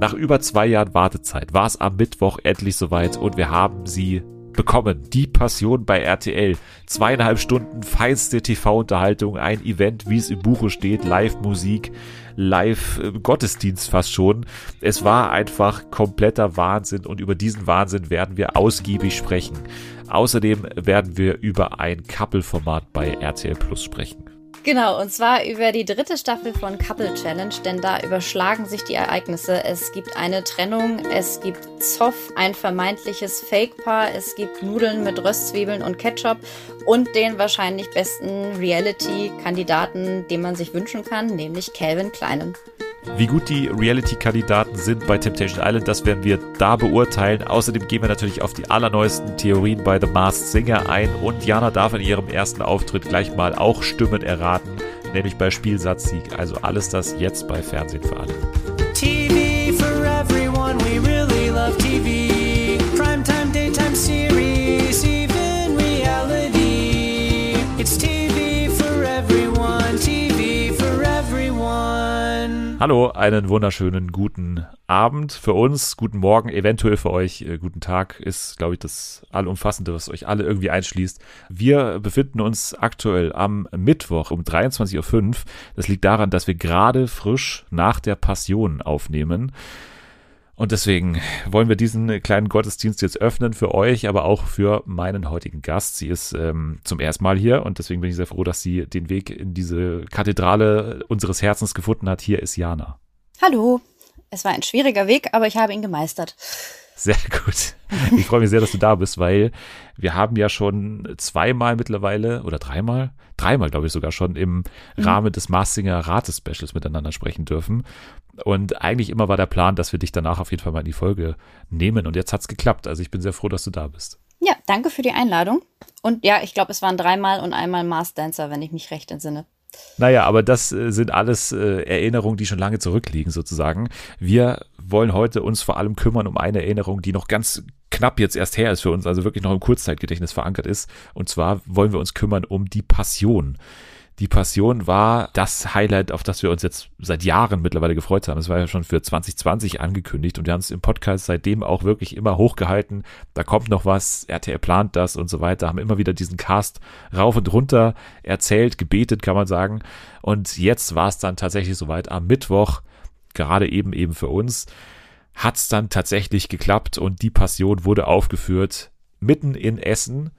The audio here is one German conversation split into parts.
Nach über zwei Jahren Wartezeit war es am Mittwoch endlich soweit und wir haben sie bekommen. Die Passion bei RTL. Zweieinhalb Stunden feinste TV-Unterhaltung, ein Event, wie es im Buche steht, Live-Musik, Live-Gottesdienst fast schon. Es war einfach kompletter Wahnsinn und über diesen Wahnsinn werden wir ausgiebig sprechen. Außerdem werden wir über ein Couple-Format bei RTL Plus sprechen. Genau, und zwar über die dritte Staffel von Couple Challenge, denn da überschlagen sich die Ereignisse. Es gibt eine Trennung, es gibt Zoff, ein vermeintliches Fake-Paar, es gibt Nudeln mit Röstzwiebeln und Ketchup und den wahrscheinlich besten Reality-Kandidaten, den man sich wünschen kann, nämlich Calvin Kleinen. Wie gut die Reality-Kandidaten sind bei Temptation Island, das werden wir da beurteilen. Außerdem gehen wir natürlich auf die allerneuesten Theorien bei The Masked Singer ein und Jana darf in ihrem ersten Auftritt gleich mal auch Stimmen erraten, nämlich bei Spielsatzsieg. Also alles das jetzt bei Fernsehen für alle. TV for everyone, we really Hallo, einen wunderschönen guten Abend für uns, guten Morgen, eventuell für euch, äh, guten Tag ist, glaube ich, das Allumfassende, was euch alle irgendwie einschließt. Wir befinden uns aktuell am Mittwoch um 23.05 Uhr. Das liegt daran, dass wir gerade frisch nach der Passion aufnehmen. Und deswegen wollen wir diesen kleinen Gottesdienst jetzt öffnen für euch, aber auch für meinen heutigen Gast. Sie ist ähm, zum ersten Mal hier und deswegen bin ich sehr froh, dass sie den Weg in diese Kathedrale unseres Herzens gefunden hat. Hier ist Jana. Hallo. Es war ein schwieriger Weg, aber ich habe ihn gemeistert. Sehr gut. Ich freue mich sehr, dass du da bist, weil wir haben ja schon zweimal mittlerweile oder dreimal, dreimal glaube ich sogar schon im mhm. Rahmen des Marsinger Rates-Specials miteinander sprechen dürfen. Und eigentlich immer war der Plan, dass wir dich danach auf jeden Fall mal in die Folge nehmen. Und jetzt hat es geklappt. Also ich bin sehr froh, dass du da bist. Ja, danke für die Einladung. Und ja, ich glaube, es waren dreimal und einmal Mars Dancer, wenn ich mich recht entsinne. Naja, aber das äh, sind alles äh, Erinnerungen, die schon lange zurückliegen, sozusagen. Wir wollen heute uns vor allem kümmern um eine Erinnerung, die noch ganz knapp jetzt erst her ist für uns, also wirklich noch im Kurzzeitgedächtnis verankert ist. Und zwar wollen wir uns kümmern um die Passion. Die Passion war das Highlight, auf das wir uns jetzt seit Jahren mittlerweile gefreut haben. Es war ja schon für 2020 angekündigt und wir haben es im Podcast seitdem auch wirklich immer hochgehalten. Da kommt noch was, RTL plant das und so weiter, haben immer wieder diesen Cast rauf und runter erzählt, gebetet, kann man sagen. Und jetzt war es dann tatsächlich soweit am Mittwoch, gerade eben eben für uns, hat es dann tatsächlich geklappt und die Passion wurde aufgeführt mitten in Essen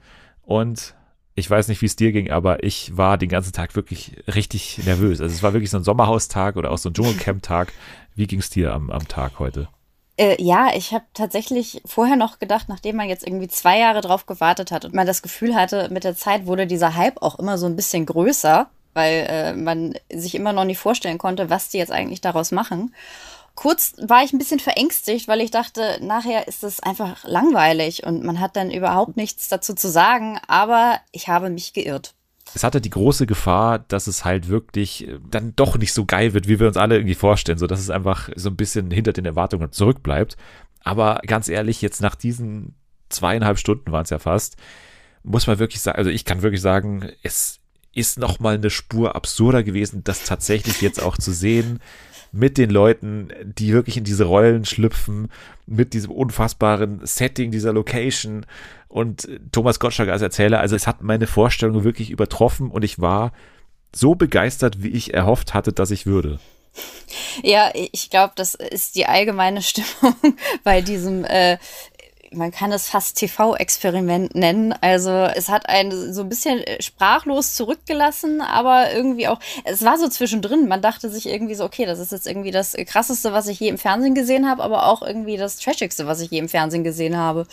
und ich weiß nicht, wie es dir ging, aber ich war den ganzen Tag wirklich richtig nervös. Also es war wirklich so ein Sommerhaustag oder auch so ein Dschungelcamp-Tag. Wie ging es dir am, am Tag heute? Äh, ja, ich habe tatsächlich vorher noch gedacht, nachdem man jetzt irgendwie zwei Jahre drauf gewartet hat und man das Gefühl hatte, mit der Zeit wurde dieser Hype auch immer so ein bisschen größer, weil äh, man sich immer noch nicht vorstellen konnte, was die jetzt eigentlich daraus machen. Kurz war ich ein bisschen verängstigt, weil ich dachte, nachher ist es einfach langweilig und man hat dann überhaupt nichts dazu zu sagen, aber ich habe mich geirrt. Es hatte die große Gefahr, dass es halt wirklich äh, dann doch nicht so geil wird, wie wir uns alle irgendwie vorstellen, so dass es einfach so ein bisschen hinter den Erwartungen zurückbleibt. Aber ganz ehrlich, jetzt nach diesen zweieinhalb Stunden waren es ja fast, muss man wirklich sagen, also ich kann wirklich sagen, es ist noch mal eine Spur absurder gewesen, das tatsächlich jetzt auch zu sehen mit den Leuten, die wirklich in diese Rollen schlüpfen, mit diesem unfassbaren Setting dieser Location und Thomas Gottschalk als Erzähler. Also es hat meine Vorstellung wirklich übertroffen und ich war so begeistert, wie ich erhofft hatte, dass ich würde. Ja, ich glaube, das ist die allgemeine Stimmung bei diesem äh, man kann es fast TV-Experiment nennen. Also es hat einen so ein bisschen äh, sprachlos zurückgelassen, aber irgendwie auch, es war so zwischendrin. Man dachte sich irgendwie so, okay, das ist jetzt irgendwie das krasseste, was ich je im Fernsehen gesehen habe, aber auch irgendwie das trashigste, was ich je im Fernsehen gesehen habe.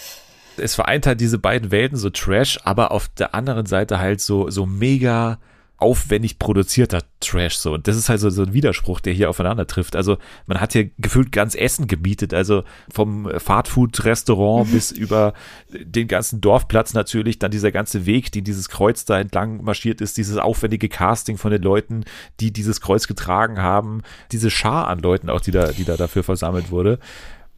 Es vereint halt diese beiden Welten, so Trash, aber auf der anderen Seite halt so, so mega aufwendig produzierter Trash so. Und das ist halt so, so ein Widerspruch, der hier aufeinander trifft. Also man hat hier gefühlt ganz Essen gebietet, also vom Fastfood-Restaurant bis über den ganzen Dorfplatz natürlich, dann dieser ganze Weg, die dieses Kreuz da entlang marschiert ist, dieses aufwendige Casting von den Leuten, die dieses Kreuz getragen haben, diese Schar an Leuten auch, die da, die da dafür versammelt wurde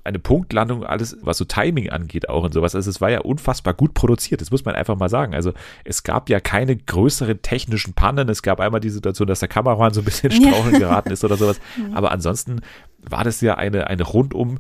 eine Punktlandung, alles, was so Timing angeht, auch und sowas. Also es war ja unfassbar gut produziert, das muss man einfach mal sagen. Also es gab ja keine größeren technischen Pannen. Es gab einmal die Situation, dass der Kameramann so ein bisschen straucheln geraten ist oder sowas. Aber ansonsten war das ja eine, eine rundum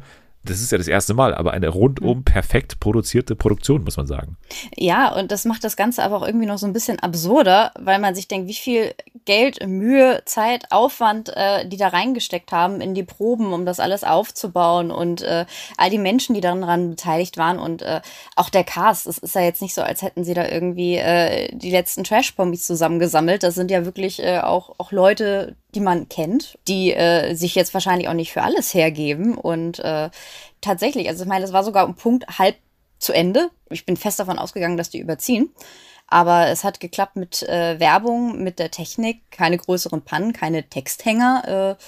das ist ja das erste Mal, aber eine rundum mhm. perfekt produzierte Produktion, muss man sagen. Ja, und das macht das Ganze aber auch irgendwie noch so ein bisschen absurder, weil man sich denkt, wie viel Geld, Mühe, Zeit, Aufwand äh, die da reingesteckt haben in die Proben, um das alles aufzubauen und äh, all die Menschen, die daran beteiligt waren und äh, auch der Cast. Es ist ja jetzt nicht so, als hätten sie da irgendwie äh, die letzten Trash-Pommis zusammengesammelt. Das sind ja wirklich äh, auch, auch Leute, die man kennt, die äh, sich jetzt wahrscheinlich auch nicht für alles hergeben. Und äh, tatsächlich, also ich meine, das war sogar um Punkt halb zu Ende. Ich bin fest davon ausgegangen, dass die überziehen. Aber es hat geklappt mit äh, Werbung, mit der Technik, keine größeren Pannen, keine Texthänger. Äh,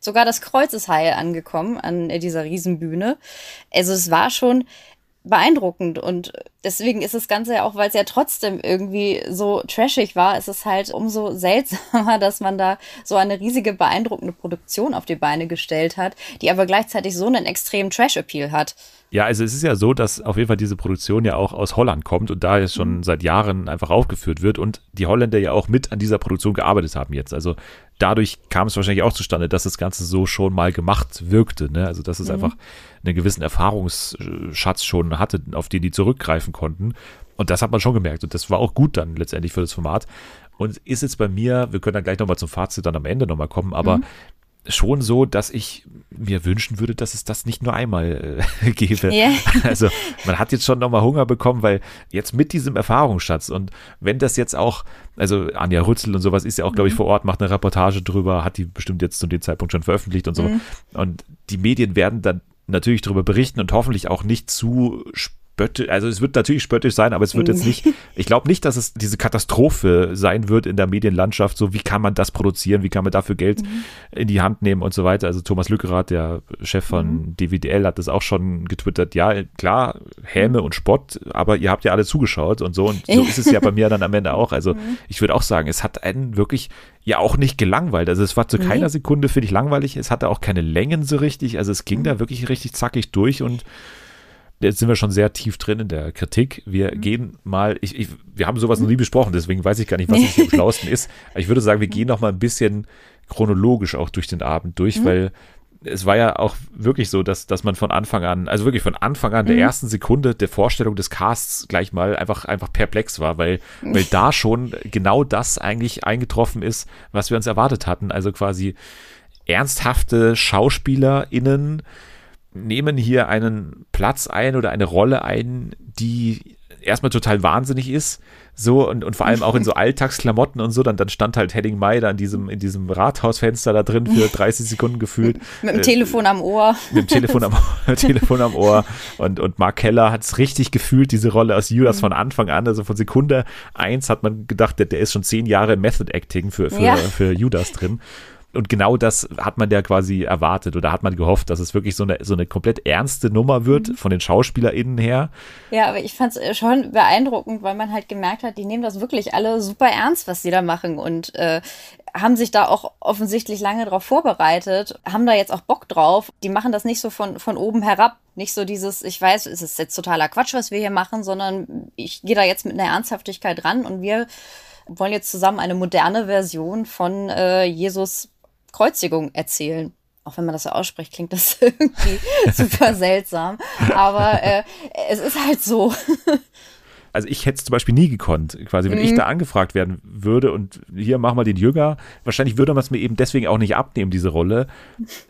sogar das Kreuz ist heil angekommen an dieser Riesenbühne. Also es war schon beeindruckend und deswegen ist das Ganze ja auch, weil es ja trotzdem irgendwie so trashig war, ist es halt umso seltsamer, dass man da so eine riesige beeindruckende Produktion auf die Beine gestellt hat, die aber gleichzeitig so einen extremen Trash-Appeal hat. Ja, also es ist ja so, dass auf jeden Fall diese Produktion ja auch aus Holland kommt und da jetzt schon mhm. seit Jahren einfach aufgeführt wird und die Holländer ja auch mit an dieser Produktion gearbeitet haben jetzt. Also dadurch kam es wahrscheinlich auch zustande, dass das Ganze so schon mal gemacht wirkte. Ne? Also dass es mhm. einfach einen gewissen Erfahrungsschatz schon hatte, auf den die zurückgreifen konnten. Und das hat man schon gemerkt und das war auch gut dann letztendlich für das Format. Und ist jetzt bei mir, wir können dann gleich nochmal zum Fazit dann am Ende nochmal kommen, aber mhm schon so, dass ich mir wünschen würde, dass es das nicht nur einmal äh, gäbe. Yeah. Also man hat jetzt schon nochmal Hunger bekommen, weil jetzt mit diesem Erfahrungsschatz und wenn das jetzt auch, also Anja Rützel und sowas ist ja auch, glaube ich, mhm. vor Ort, macht eine Reportage drüber, hat die bestimmt jetzt zu dem Zeitpunkt schon veröffentlicht und so. Mhm. Und die Medien werden dann natürlich darüber berichten und hoffentlich auch nicht zu spöttisch, also es wird natürlich spöttisch sein, aber es wird jetzt nicht, ich glaube nicht, dass es diese Katastrophe sein wird in der Medienlandschaft, so wie kann man das produzieren, wie kann man dafür Geld mhm. in die Hand nehmen und so weiter. Also Thomas Lückerath, der Chef von mhm. DWDL, hat das auch schon getwittert, ja, klar, Häme und Spott, aber ihr habt ja alle zugeschaut und so und so ist es ja bei mir dann am Ende auch. Also mhm. ich würde auch sagen, es hat einen wirklich ja auch nicht gelangweilt. Also es war zu keiner Sekunde, finde ich, langweilig. Es hatte auch keine Längen so richtig. Also es ging mhm. da wirklich richtig zackig durch und jetzt sind wir schon sehr tief drin in der Kritik. Wir mhm. gehen mal, ich, ich, wir haben sowas noch nie besprochen, deswegen weiß ich gar nicht, was jetzt am schlausten ist. Ich würde sagen, wir gehen noch mal ein bisschen chronologisch auch durch den Abend durch, mhm. weil es war ja auch wirklich so, dass, dass man von Anfang an, also wirklich von Anfang an der mhm. ersten Sekunde der Vorstellung des Casts gleich mal einfach, einfach perplex war, weil, weil da schon genau das eigentlich eingetroffen ist, was wir uns erwartet hatten. Also quasi ernsthafte SchauspielerInnen, nehmen hier einen Platz ein oder eine Rolle ein, die erstmal total wahnsinnig ist. So und, und vor allem auch in so Alltagsklamotten und so, dann, dann stand halt Henning May da in diesem, in diesem Rathausfenster da drin für 30 Sekunden gefühlt. mit dem äh, Telefon am Ohr. Mit dem Telefon am, Telefon am Ohr. Und, und Mark Keller hat es richtig gefühlt, diese Rolle aus Judas mhm. von Anfang an. Also von Sekunde eins hat man gedacht, der, der ist schon zehn Jahre Method Acting für, für, ja. für Judas drin und genau das hat man ja quasi erwartet oder hat man gehofft, dass es wirklich so eine, so eine komplett ernste Nummer wird mhm. von den SchauspielerInnen her. Ja, aber ich fand es äh, schon beeindruckend, weil man halt gemerkt hat, die nehmen das wirklich alle super ernst, was sie da machen und äh, haben sich da auch offensichtlich lange drauf vorbereitet, haben da jetzt auch Bock drauf. Die machen das nicht so von, von oben herab. Nicht so dieses, ich weiß, es ist jetzt totaler Quatsch, was wir hier machen, sondern ich gehe da jetzt mit einer Ernsthaftigkeit ran und wir wollen jetzt zusammen eine moderne Version von äh, Jesus Kreuzigung erzählen. Auch wenn man das so ausspricht, klingt das irgendwie super seltsam. Aber äh, es ist halt so. also ich hätte es zum Beispiel nie gekonnt, quasi, wenn mhm. ich da angefragt werden würde und hier mach mal den Jünger, wahrscheinlich würde man es mir eben deswegen auch nicht abnehmen, diese Rolle,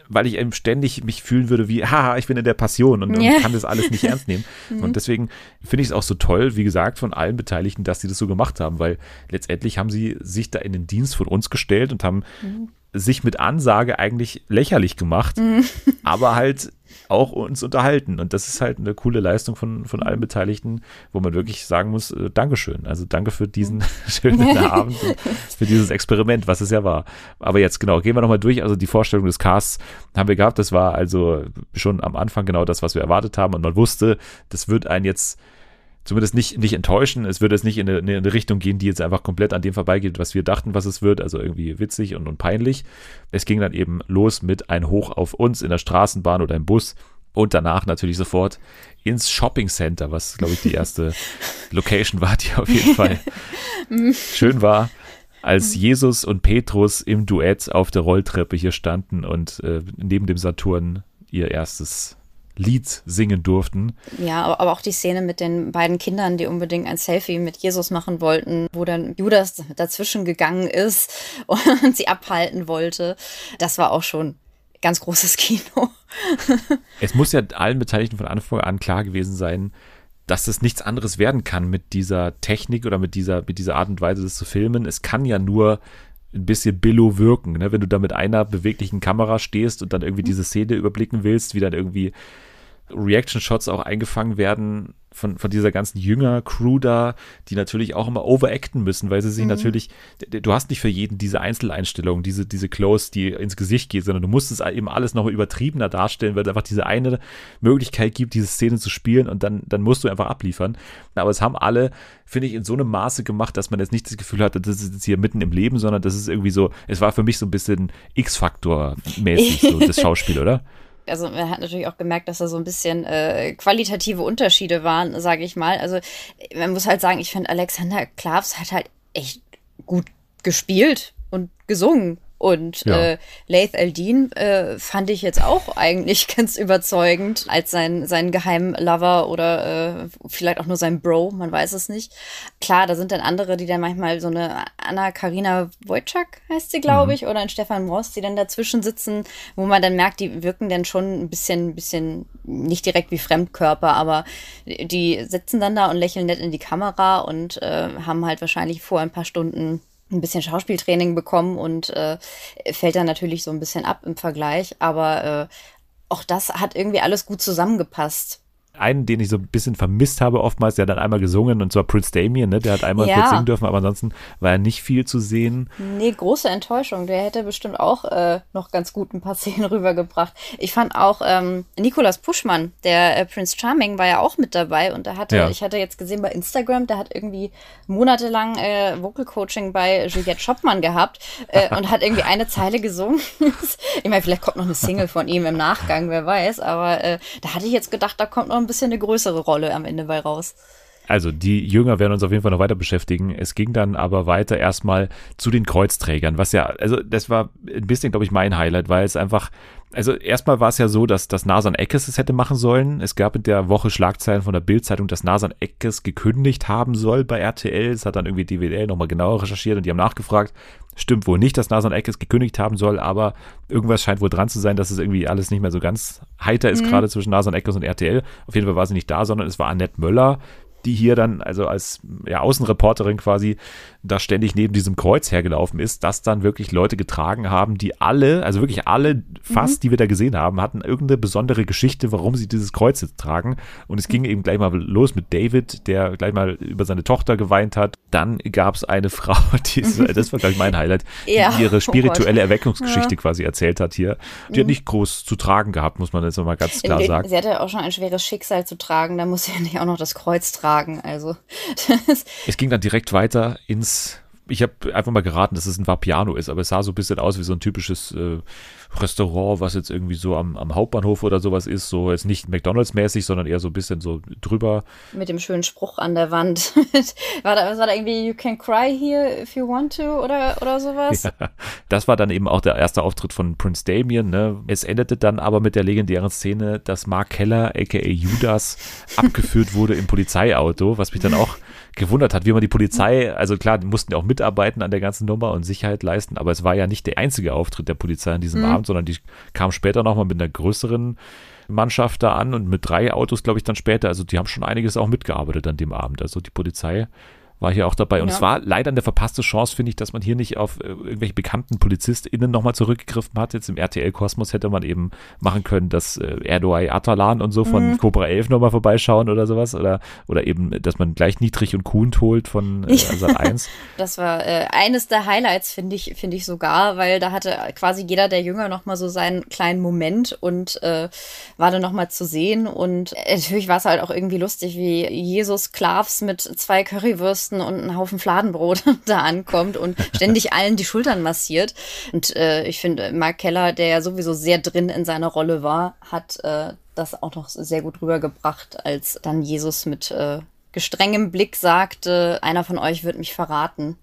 weil ich eben ständig mich fühlen würde wie, haha, ich bin in der Passion und, ja. und kann das alles nicht ernst nehmen. Mhm. Und deswegen finde ich es auch so toll, wie gesagt, von allen Beteiligten, dass sie das so gemacht haben, weil letztendlich haben sie sich da in den Dienst von uns gestellt und haben mhm sich mit Ansage eigentlich lächerlich gemacht, mhm. aber halt auch uns unterhalten. Und das ist halt eine coole Leistung von, von allen Beteiligten, wo man wirklich sagen muss, äh, Dankeschön. Also danke für diesen schönen Abend und für dieses Experiment, was es ja war. Aber jetzt genau, gehen wir nochmal durch. Also die Vorstellung des Casts haben wir gehabt. Das war also schon am Anfang genau das, was wir erwartet haben. Und man wusste, das wird einen jetzt zumindest nicht, nicht enttäuschen. Es würde jetzt nicht in eine, in eine, Richtung gehen, die jetzt einfach komplett an dem vorbeigeht, was wir dachten, was es wird. Also irgendwie witzig und, und peinlich. Es ging dann eben los mit ein Hoch auf uns in der Straßenbahn oder im Bus und danach natürlich sofort ins Shopping Center, was glaube ich die erste Location war, die auf jeden Fall schön war. als. Jesus und Petrus im Duett auf der Rolltreppe hier standen und äh, neben dem Saturn ihr erstes Lied singen durften. Ja, aber auch die Szene mit den beiden Kindern, die unbedingt ein Selfie mit Jesus machen wollten, wo dann Judas dazwischen gegangen ist und sie abhalten wollte, das war auch schon ganz großes Kino. es muss ja allen Beteiligten von Anfang an klar gewesen sein, dass es nichts anderes werden kann mit dieser Technik oder mit dieser, mit dieser Art und Weise, das zu filmen. Es kann ja nur ein bisschen billow wirken, ne? wenn du da mit einer beweglichen Kamera stehst und dann irgendwie diese Szene überblicken willst, wie dann irgendwie Reaction-Shots auch eingefangen werden von, von dieser ganzen Jünger-Crew da, die natürlich auch immer overacten müssen, weil sie sich mhm. natürlich, du hast nicht für jeden diese Einzeleinstellung, diese, diese Close, die ins Gesicht geht, sondern du musst es eben alles noch übertriebener darstellen, weil es einfach diese eine Möglichkeit gibt, diese Szene zu spielen und dann, dann musst du einfach abliefern. Aber es haben alle, finde ich, in so einem Maße gemacht, dass man jetzt nicht das Gefühl hatte, das ist jetzt hier mitten im Leben, sondern das ist irgendwie so, es war für mich so ein bisschen X-Faktor-mäßig, so das Schauspiel, oder? Also man hat natürlich auch gemerkt, dass da so ein bisschen äh, qualitative Unterschiede waren, sage ich mal. Also man muss halt sagen, ich finde Alexander Klavs hat halt echt gut gespielt und gesungen. Und ja. äh, Laith Eldin äh, fand ich jetzt auch eigentlich ganz überzeugend als sein, sein Geheimlover oder äh, vielleicht auch nur sein Bro, man weiß es nicht. Klar, da sind dann andere, die dann manchmal so eine Anna Karina Wojcik heißt sie, glaube mhm. ich, oder ein Stefan Ross, die dann dazwischen sitzen, wo man dann merkt, die wirken dann schon ein bisschen, bisschen nicht direkt wie Fremdkörper, aber die sitzen dann da und lächeln nett in die Kamera und äh, haben halt wahrscheinlich vor ein paar Stunden ein bisschen Schauspieltraining bekommen und äh, fällt dann natürlich so ein bisschen ab im Vergleich. Aber äh, auch das hat irgendwie alles gut zusammengepasst einen, den ich so ein bisschen vermisst habe oftmals, der hat dann einmal gesungen und zwar Prince Damien, ne? der hat einmal ja. kurz singen dürfen, aber ansonsten war er nicht viel zu sehen. Nee, große Enttäuschung. Der hätte bestimmt auch äh, noch ganz gut ein paar Szenen rübergebracht. Ich fand auch ähm, Nikolas Puschmann, der äh, Prince Charming, war ja auch mit dabei und da hatte, ja. ich hatte jetzt gesehen bei Instagram, der hat irgendwie monatelang äh, Vocal Coaching bei Juliette Schoppmann gehabt äh, und hat irgendwie eine Zeile gesungen. ich meine, vielleicht kommt noch eine Single von ihm im Nachgang, wer weiß, aber äh, da hatte ich jetzt gedacht, da kommt noch ein ein bisschen eine größere Rolle am Ende bei raus. Also die Jünger werden uns auf jeden Fall noch weiter beschäftigen. Es ging dann aber weiter erstmal zu den Kreuzträgern, was ja, also das war ein bisschen, glaube ich, mein Highlight, weil es einfach, also erstmal war es ja so, dass, dass Nasan Eckes es hätte machen sollen. Es gab in der Woche Schlagzeilen von der Bildzeitung, dass Nasan Eckes gekündigt haben soll bei RTL. Es hat dann irgendwie DWL nochmal genauer recherchiert und die haben nachgefragt. Stimmt wohl nicht, dass Nasan Eckes gekündigt haben soll, aber irgendwas scheint wohl dran zu sein, dass es irgendwie alles nicht mehr so ganz heiter ist, mhm. gerade zwischen Nasan Eckes und RTL. Auf jeden Fall war sie nicht da, sondern es war Annette Möller, die hier dann, also als ja, Außenreporterin quasi, da ständig neben diesem Kreuz hergelaufen ist, das dann wirklich Leute getragen haben, die alle, also wirklich alle fast, mhm. die wir da gesehen haben, hatten irgendeine besondere Geschichte, warum sie dieses Kreuz jetzt tragen. Und es ging eben gleich mal los mit David, der gleich mal über seine Tochter geweint hat. Dann gab es eine Frau, die, das war gleich mein Highlight, ja. die ihre spirituelle oh Erweckungsgeschichte ja. quasi erzählt hat hier. Die mhm. hat nicht groß zu tragen gehabt, muss man jetzt mal ganz klar sagen. Sie hatte auch schon ein schweres Schicksal zu tragen, da muss sie ja nicht auch noch das Kreuz tragen. Also es ging dann direkt weiter ins. Ich habe einfach mal geraten, dass es ein Vapiano ist, aber es sah so ein bisschen aus wie so ein typisches äh, Restaurant, was jetzt irgendwie so am, am Hauptbahnhof oder sowas ist. So jetzt nicht McDonalds-mäßig, sondern eher so ein bisschen so drüber. Mit dem schönen Spruch an der Wand. war, da, war da irgendwie You can cry here if you want to oder, oder sowas? Ja, das war dann eben auch der erste Auftritt von Prince Damien. Ne? Es endete dann aber mit der legendären Szene, dass Mark Keller, aka Judas, abgeführt wurde im Polizeiauto, was mich dann auch gewundert hat, wie man die Polizei, also klar, die mussten ja auch mitarbeiten an der ganzen Nummer und Sicherheit leisten, aber es war ja nicht der einzige Auftritt der Polizei an diesem mhm. Abend, sondern die kam später nochmal mit einer größeren Mannschaft da an und mit drei Autos, glaube ich, dann später. Also die haben schon einiges auch mitgearbeitet an dem Abend. Also die Polizei war hier auch dabei. Und ja. es war leider eine verpasste Chance, finde ich, dass man hier nicht auf äh, irgendwelche bekannten PolizistInnen nochmal zurückgegriffen hat. Jetzt im RTL-Kosmos hätte man eben machen können, dass äh, Erdoğan Atalan und so von mhm. Cobra 11 nochmal vorbeischauen oder sowas. Oder, oder eben, dass man gleich Niedrig und Kuhn holt von äh, Sat 1. das war äh, eines der Highlights, finde ich, finde ich sogar, weil da hatte quasi jeder der Jünger nochmal so seinen kleinen Moment und äh, war dann nochmal zu sehen. Und natürlich war es halt auch irgendwie lustig, wie Jesus Klavs mit zwei Currywürsten Toasten und einen Haufen Fladenbrot da ankommt und ständig allen die Schultern massiert. Und äh, ich finde, Mark Keller, der ja sowieso sehr drin in seiner Rolle war, hat äh, das auch noch sehr gut rübergebracht, als dann Jesus mit äh, gestrengem Blick sagte, einer von euch wird mich verraten.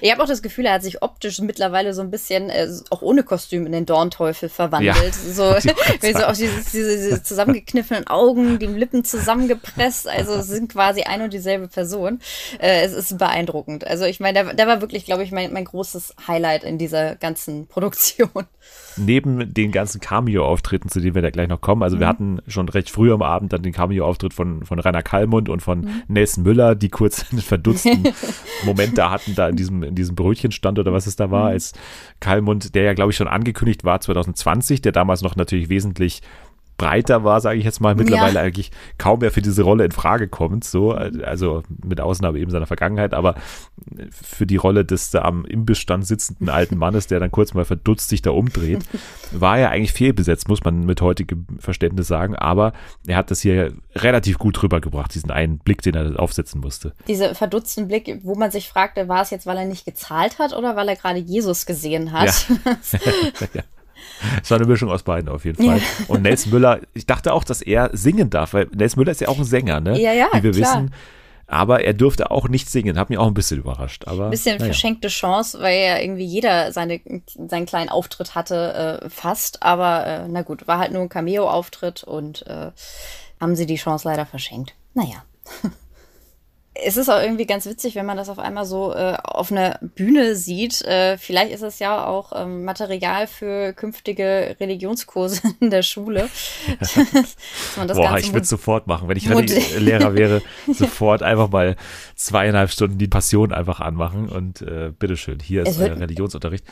Ich habe auch das Gefühl, er hat sich optisch mittlerweile so ein bisschen, äh, auch ohne Kostüm, in den Dornteufel verwandelt. Ja, so, so auch dieses, diese, diese zusammengekniffenen Augen, die Lippen zusammengepresst. Also es sind quasi ein und dieselbe Person. Äh, es ist beeindruckend. Also ich meine, der, der war wirklich, glaube ich, mein, mein großes Highlight in dieser ganzen Produktion neben den ganzen Cameo-Auftritten, zu denen wir da gleich noch kommen, also mhm. wir hatten schon recht früh am Abend dann den Cameo-Auftritt von, von Rainer Kallmund und von mhm. Nelson Müller, die kurz einen verdutzten Moment da hatten, da in diesem, in diesem Brötchenstand oder was es da war, mhm. als Kallmund, der ja, glaube ich, schon angekündigt war 2020, der damals noch natürlich wesentlich breiter war, sage ich jetzt mal, mittlerweile ja. eigentlich kaum mehr für diese Rolle in Frage kommt, so, also mit Ausnahme eben seiner Vergangenheit, aber für die Rolle des da am Imbissstand sitzenden alten Mannes, der dann kurz mal verdutzt sich da umdreht, war er eigentlich fehlbesetzt, muss man mit heutigem Verständnis sagen, aber er hat das hier relativ gut rübergebracht, diesen einen Blick, den er aufsetzen musste. Diese verdutzten Blick, wo man sich fragte, war es jetzt, weil er nicht gezahlt hat oder weil er gerade Jesus gesehen hat? Ja. ja. Es war eine Mischung aus beiden auf jeden Fall. Ja. Und Nelson Müller, ich dachte auch, dass er singen darf, weil Nelson Müller ist ja auch ein Sänger, ne? Ja, ja, Wie wir klar. wissen. Aber er durfte auch nicht singen, hat mich auch ein bisschen überrascht. Aber, ein bisschen naja. verschenkte Chance, weil ja irgendwie jeder seine, seinen kleinen Auftritt hatte, äh, fast. Aber äh, na gut, war halt nur ein Cameo-Auftritt und äh, haben sie die Chance leider verschenkt. Naja. es ist auch irgendwie ganz witzig, wenn man das auf einmal so äh, auf einer Bühne sieht. Äh, vielleicht ist es ja auch ähm, Material für künftige Religionskurse in der Schule. Boah, ich würde es sofort machen. Wenn ich Lehrer wäre, sofort einfach mal zweieinhalb Stunden die Passion einfach anmachen und äh, bitteschön, hier ist euer Religionsunterricht.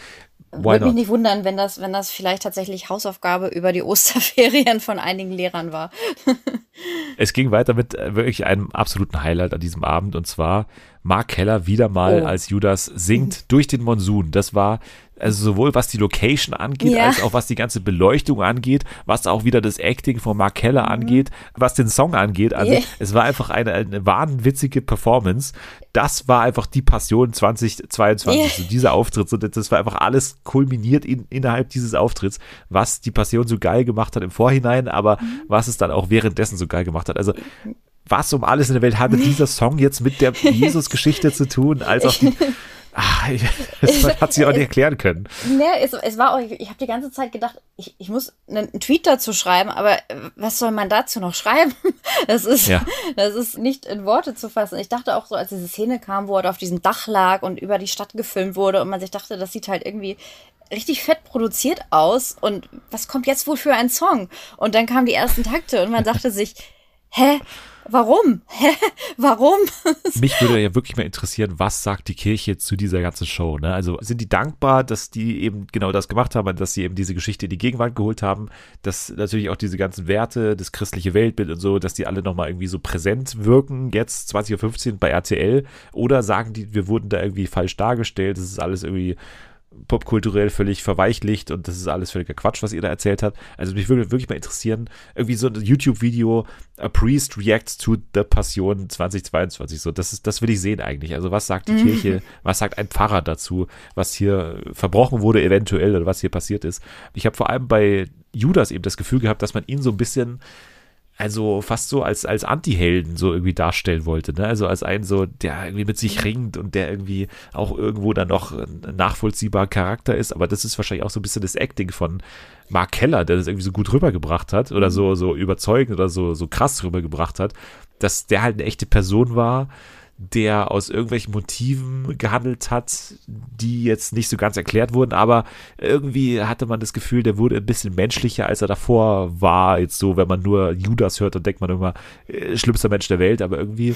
Würde mich nicht wundern, wenn das, wenn das vielleicht tatsächlich Hausaufgabe über die Osterferien von einigen Lehrern war. es ging weiter mit äh, wirklich einem absoluten Highlight an diesem Abend und zwar Mark Keller wieder mal oh. als Judas singt durch den Monsun. Das war also sowohl was die Location angeht, ja. als auch was die ganze Beleuchtung angeht, was auch wieder das Acting von Mark Keller mhm. angeht, was den Song angeht. Also yeah. es war einfach eine, eine wahnwitzige Performance. Das war einfach die Passion 2022, yeah. so dieser Auftritt. So, das war einfach alles kulminiert in, innerhalb dieses Auftritts, was die Passion so geil gemacht hat im Vorhinein, aber mhm. was es dann auch währenddessen so geil gemacht hat. Also was um alles in der Welt hatte dieser Song jetzt mit der Jesus-Geschichte zu tun, als auch die Ach, das hat sie auch nicht erklären können. Nee, es, es war auch, ich, ich habe die ganze Zeit gedacht, ich, ich muss einen Tweet dazu schreiben, aber was soll man dazu noch schreiben? Das ist, ja. das ist nicht in Worte zu fassen. Ich dachte auch so, als diese Szene kam, wo er auf diesem Dach lag und über die Stadt gefilmt wurde und man sich dachte, das sieht halt irgendwie richtig fett produziert aus und was kommt jetzt wohl für ein Song? Und dann kamen die ersten Takte und man dachte sich, hä? Warum? Hä? Warum? Mich würde ja wirklich mal interessieren, was sagt die Kirche zu dieser ganzen Show? Ne? Also sind die dankbar, dass die eben genau das gemacht haben, dass sie eben diese Geschichte in die Gegenwart geholt haben, dass natürlich auch diese ganzen Werte, das christliche Weltbild und so, dass die alle nochmal irgendwie so präsent wirken, jetzt 20.15 Uhr bei RTL? Oder sagen die, wir wurden da irgendwie falsch dargestellt, das ist alles irgendwie popkulturell völlig verweichlicht und das ist alles völliger Quatsch, was ihr da erzählt habt. Also mich würde wirklich mal interessieren, irgendwie so ein YouTube-Video, A Priest Reacts to the Passion 2022, so, das ist, das will ich sehen eigentlich. Also was sagt die mhm. Kirche, was sagt ein Pfarrer dazu, was hier verbrochen wurde eventuell oder was hier passiert ist. Ich habe vor allem bei Judas eben das Gefühl gehabt, dass man ihn so ein bisschen also fast so als, als Anti-Helden so irgendwie darstellen wollte, ne? Also als einen so, der irgendwie mit sich ringt und der irgendwie auch irgendwo dann noch ein nachvollziehbarer Charakter ist, aber das ist wahrscheinlich auch so ein bisschen das Acting von Mark Keller, der das irgendwie so gut rübergebracht hat oder so, so überzeugend oder so, so krass rübergebracht hat, dass der halt eine echte Person war, der aus irgendwelchen Motiven gehandelt hat, die jetzt nicht so ganz erklärt wurden, aber irgendwie hatte man das Gefühl, der wurde ein bisschen menschlicher, als er davor war. Jetzt so, wenn man nur Judas hört, dann denkt man immer, äh, schlimmster Mensch der Welt, aber irgendwie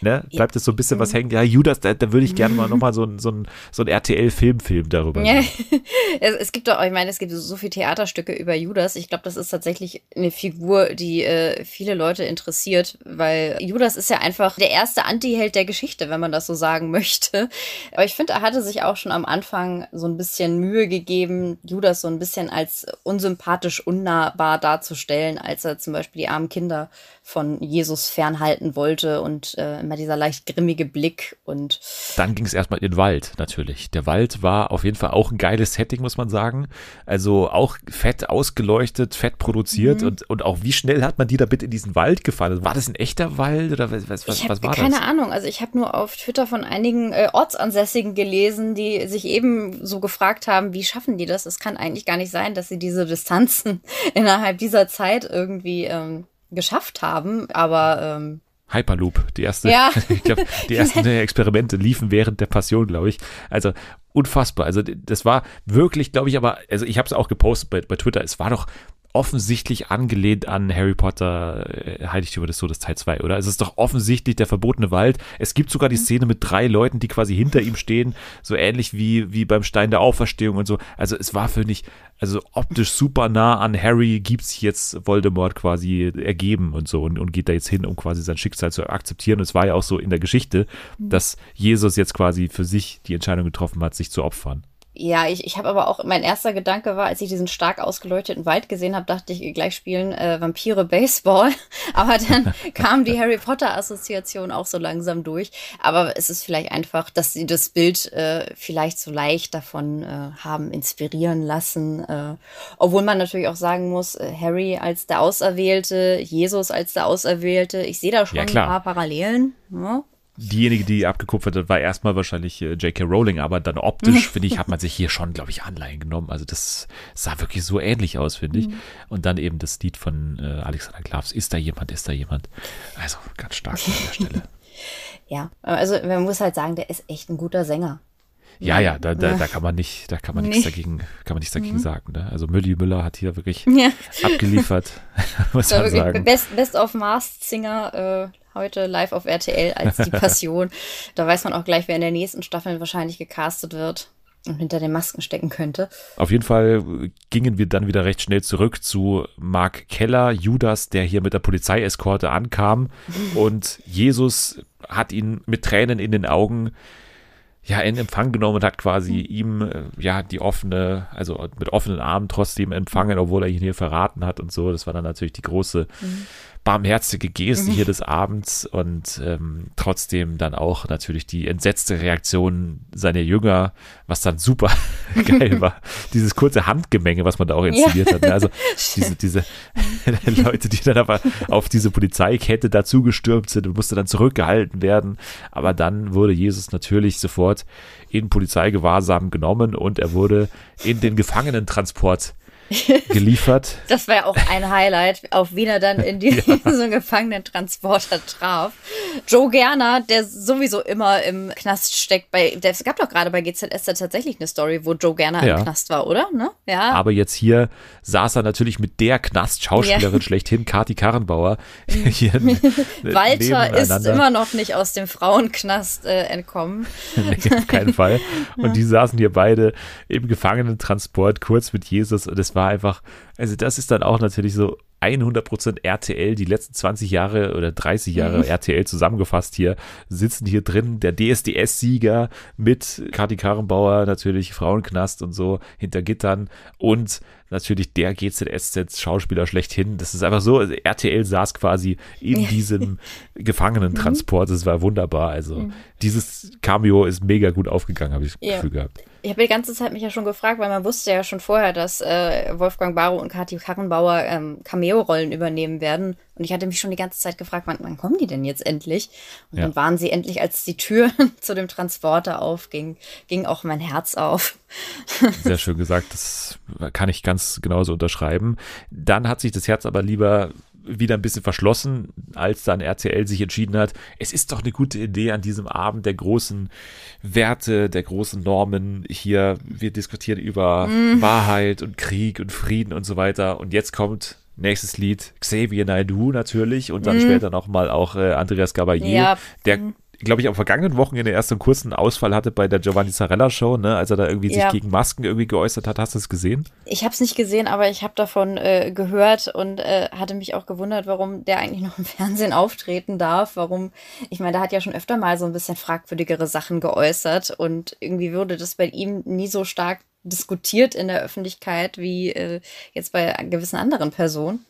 ne, bleibt jetzt so ein bisschen was mhm. hängen. Ja, Judas, da, da würde ich gerne mal nochmal so ein, so ein, so ein RTL-Filmfilm darüber ja. es, es, gibt doch, ich meine, es gibt so viele Theaterstücke über Judas. Ich glaube, das ist tatsächlich eine Figur, die äh, viele Leute interessiert, weil Judas ist ja einfach der erste Anti-Held der Geschichte, wenn man das so sagen möchte. Aber ich finde, er hatte sich auch schon am Anfang so ein bisschen Mühe gegeben, Judas so ein bisschen als unsympathisch unnahbar darzustellen, als er zum Beispiel die armen Kinder von Jesus fernhalten wollte und äh, immer dieser leicht grimmige Blick und. Dann ging es erstmal in den Wald, natürlich. Der Wald war auf jeden Fall auch ein geiles Setting, muss man sagen. Also auch fett ausgeleuchtet, fett produziert mhm. und, und auch wie schnell hat man die da bitte in diesen Wald gefahren? War das ein echter Wald oder was, was, was, was war keine das? Keine Ahnung. Also ich habe nur auf Twitter von einigen äh, Ortsansässigen gelesen, die sich eben so gefragt haben, wie schaffen die das? Es kann eigentlich gar nicht sein, dass sie diese Distanzen innerhalb dieser Zeit irgendwie ähm, geschafft haben. Aber ähm, Hyperloop, die erste, ja. ich glaube, die ersten Experimente liefen während der Passion, glaube ich. Also unfassbar. Also das war wirklich, glaube ich, aber, also ich habe es auch gepostet bei, bei Twitter, es war doch offensichtlich angelehnt an Harry Potter äh, Heiligtümer des Todes Teil 2, oder? Es ist doch offensichtlich der verbotene Wald. Es gibt sogar die mhm. Szene mit drei Leuten, die quasi hinter ihm stehen, so ähnlich wie, wie beim Stein der Auferstehung und so. Also es war, finde ich, also optisch super nah an Harry gibt es jetzt Voldemort quasi ergeben und so und, und geht da jetzt hin, um quasi sein Schicksal zu akzeptieren. Und es war ja auch so in der Geschichte, mhm. dass Jesus jetzt quasi für sich die Entscheidung getroffen hat, sich zu opfern. Ja, ich, ich habe aber auch, mein erster Gedanke war, als ich diesen stark ausgeleuchteten Wald gesehen habe, dachte ich, gleich spielen äh, Vampire Baseball. Aber dann kam die Harry Potter-Assoziation auch so langsam durch. Aber es ist vielleicht einfach, dass sie das Bild äh, vielleicht so leicht davon äh, haben inspirieren lassen. Äh, obwohl man natürlich auch sagen muss, äh, Harry als der Auserwählte, Jesus als der Auserwählte, ich sehe da schon ja, ein paar Parallelen. Ja, ne? Diejenige, die abgekupfert hat, war erstmal wahrscheinlich äh, J.K. Rowling, aber dann optisch, finde ich, hat man sich hier schon, glaube ich, Anleihen genommen. Also das sah wirklich so ähnlich aus, finde ich. Mhm. Und dann eben das Lied von äh, Alexander Klavs, Ist da jemand, ist da jemand? Also ganz stark an der Stelle. ja, also man muss halt sagen, der ist echt ein guter Sänger. Ja, ja, da, da, da kann man nicht, da kann man nee. nichts dagegen, kann man nichts dagegen mhm. sagen. Ne? Also Mülli Müller hat hier wirklich ja. abgeliefert, muss man sagen. Best, Best of Masked Singer äh, heute live auf RTL als die Passion. da weiß man auch gleich, wer in der nächsten Staffel wahrscheinlich gecastet wird und hinter den Masken stecken könnte. Auf jeden Fall gingen wir dann wieder recht schnell zurück zu Mark Keller, Judas, der hier mit der Polizeieskorte ankam und Jesus hat ihn mit Tränen in den Augen ja in Empfang genommen und hat quasi ihm äh, ja die offene, also mit offenen Armen trotzdem empfangen, obwohl er ihn hier verraten hat und so. Das war dann natürlich die große mhm barmherzige Geste hier des Abends und ähm, trotzdem dann auch natürlich die entsetzte Reaktion seiner Jünger, was dann super geil war. Dieses kurze Handgemenge, was man da auch inszeniert ja. hat. Ne? Also diese, diese Leute, die dann aber auf diese Polizeikette dazugestürmt sind und musste dann zurückgehalten werden. Aber dann wurde Jesus natürlich sofort in Polizeigewahrsam genommen und er wurde in den Gefangenentransport geliefert. das war ja auch ein Highlight, auf wen er dann in diesen ja. Gefangenentransporter traf. Joe Gerner, der sowieso immer im Knast steckt, bei, es gab doch gerade bei GZS tatsächlich eine Story, wo Joe Gerner ja. im Knast war, oder? Ne? Ja. Aber jetzt hier saß er natürlich mit der Knast-Schauspielerin ja. schlechthin, Kati Karrenbauer. Walter ist immer noch nicht aus dem Frauenknast äh, entkommen. nee, auf keinen Fall. Und die saßen hier beide im Gefangenentransport kurz mit Jesus und es war einfach, also das ist dann auch natürlich so 100% RTL, die letzten 20 Jahre oder 30 Jahre mhm. RTL zusammengefasst hier, sitzen hier drin, der DSDS-Sieger mit Kati Karrenbauer, natürlich Frauenknast und so hinter Gittern und natürlich der GZSZ-Schauspieler schlechthin. Das ist einfach so, also RTL saß quasi in diesem Gefangenentransport. Das war wunderbar. Also mhm. dieses Cameo ist mega gut aufgegangen, habe ich das ja. Gefühl gehabt. Ich habe die ganze Zeit mich ja schon gefragt, weil man wusste ja schon vorher, dass äh, Wolfgang Barrow und Kathi Karrenbauer ähm, Cameo-Rollen übernehmen werden. Und ich hatte mich schon die ganze Zeit gefragt, wann, wann kommen die denn jetzt endlich? Und ja. dann waren sie endlich, als die Tür zu dem Transporter aufging, ging auch mein Herz auf. Sehr schön gesagt, das kann ich ganz genauso unterschreiben. Dann hat sich das Herz aber lieber wieder ein bisschen verschlossen, als dann RTL sich entschieden hat, es ist doch eine gute Idee an diesem Abend der großen Werte, der großen Normen hier, wir diskutieren über mm. Wahrheit und Krieg und Frieden und so weiter und jetzt kommt nächstes Lied Xavier Naidoo natürlich und dann mm. später nochmal auch äh, Andreas Gabalier, ja. der mm glaube ich, am vergangenen Wochenende erst einen kurzen Ausfall hatte bei der Giovanni Zarella Show, ne, als er da irgendwie ja. sich gegen Masken irgendwie geäußert hat. Hast du es gesehen? Ich habe es nicht gesehen, aber ich habe davon äh, gehört und äh, hatte mich auch gewundert, warum der eigentlich noch im Fernsehen auftreten darf. Warum, ich meine, der hat ja schon öfter mal so ein bisschen fragwürdigere Sachen geäußert und irgendwie wurde das bei ihm nie so stark diskutiert in der Öffentlichkeit wie äh, jetzt bei gewissen anderen Personen.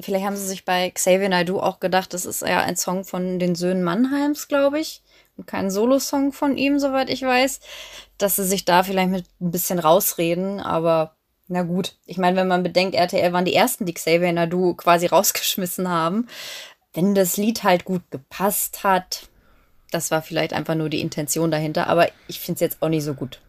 Vielleicht haben sie sich bei Xavier Naidoo auch gedacht, das ist ja ein Song von den Söhnen Mannheims, glaube ich. Und kein Solo-Song von ihm, soweit ich weiß. Dass sie sich da vielleicht mit ein bisschen rausreden, aber na gut. Ich meine, wenn man bedenkt, RTL waren die ersten, die Xavier Naidoo quasi rausgeschmissen haben. Wenn das Lied halt gut gepasst hat, das war vielleicht einfach nur die Intention dahinter, aber ich finde es jetzt auch nicht so gut.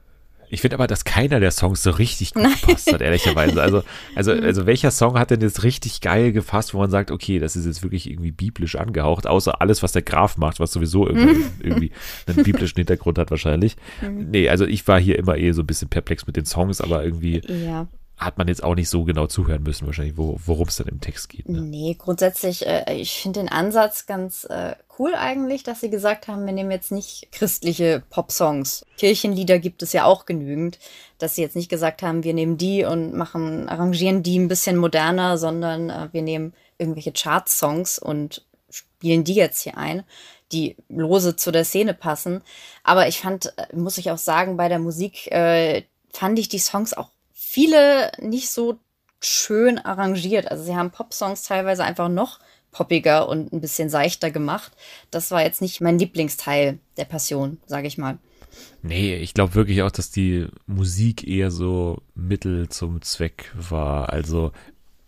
Ich finde aber, dass keiner der Songs so richtig gut gepasst hat, ehrlicherweise. Also, also, mhm. also welcher Song hat denn jetzt richtig geil gepasst, wo man sagt, okay, das ist jetzt wirklich irgendwie biblisch angehaucht, außer alles, was der Graf macht, was sowieso irgendwie, irgendwie einen biblischen Hintergrund hat wahrscheinlich. Mhm. Nee, also ich war hier immer eh so ein bisschen perplex mit den Songs, aber irgendwie ja hat man jetzt auch nicht so genau zuhören müssen, wahrscheinlich, wo, worum es dann im Text geht. Ne? Nee, grundsätzlich, äh, ich finde den Ansatz ganz äh, cool eigentlich, dass sie gesagt haben, wir nehmen jetzt nicht christliche Popsongs. Kirchenlieder gibt es ja auch genügend, dass sie jetzt nicht gesagt haben, wir nehmen die und machen, arrangieren die ein bisschen moderner, sondern äh, wir nehmen irgendwelche Chartsongs und spielen die jetzt hier ein die lose zu der Szene passen. Aber ich fand, äh, muss ich auch sagen, bei der Musik äh, fand ich die Songs auch viele nicht so schön arrangiert. Also sie haben Pop-Songs teilweise einfach noch poppiger und ein bisschen seichter gemacht. Das war jetzt nicht mein Lieblingsteil der Passion, sage ich mal. Nee, ich glaube wirklich auch, dass die Musik eher so Mittel zum Zweck war. Also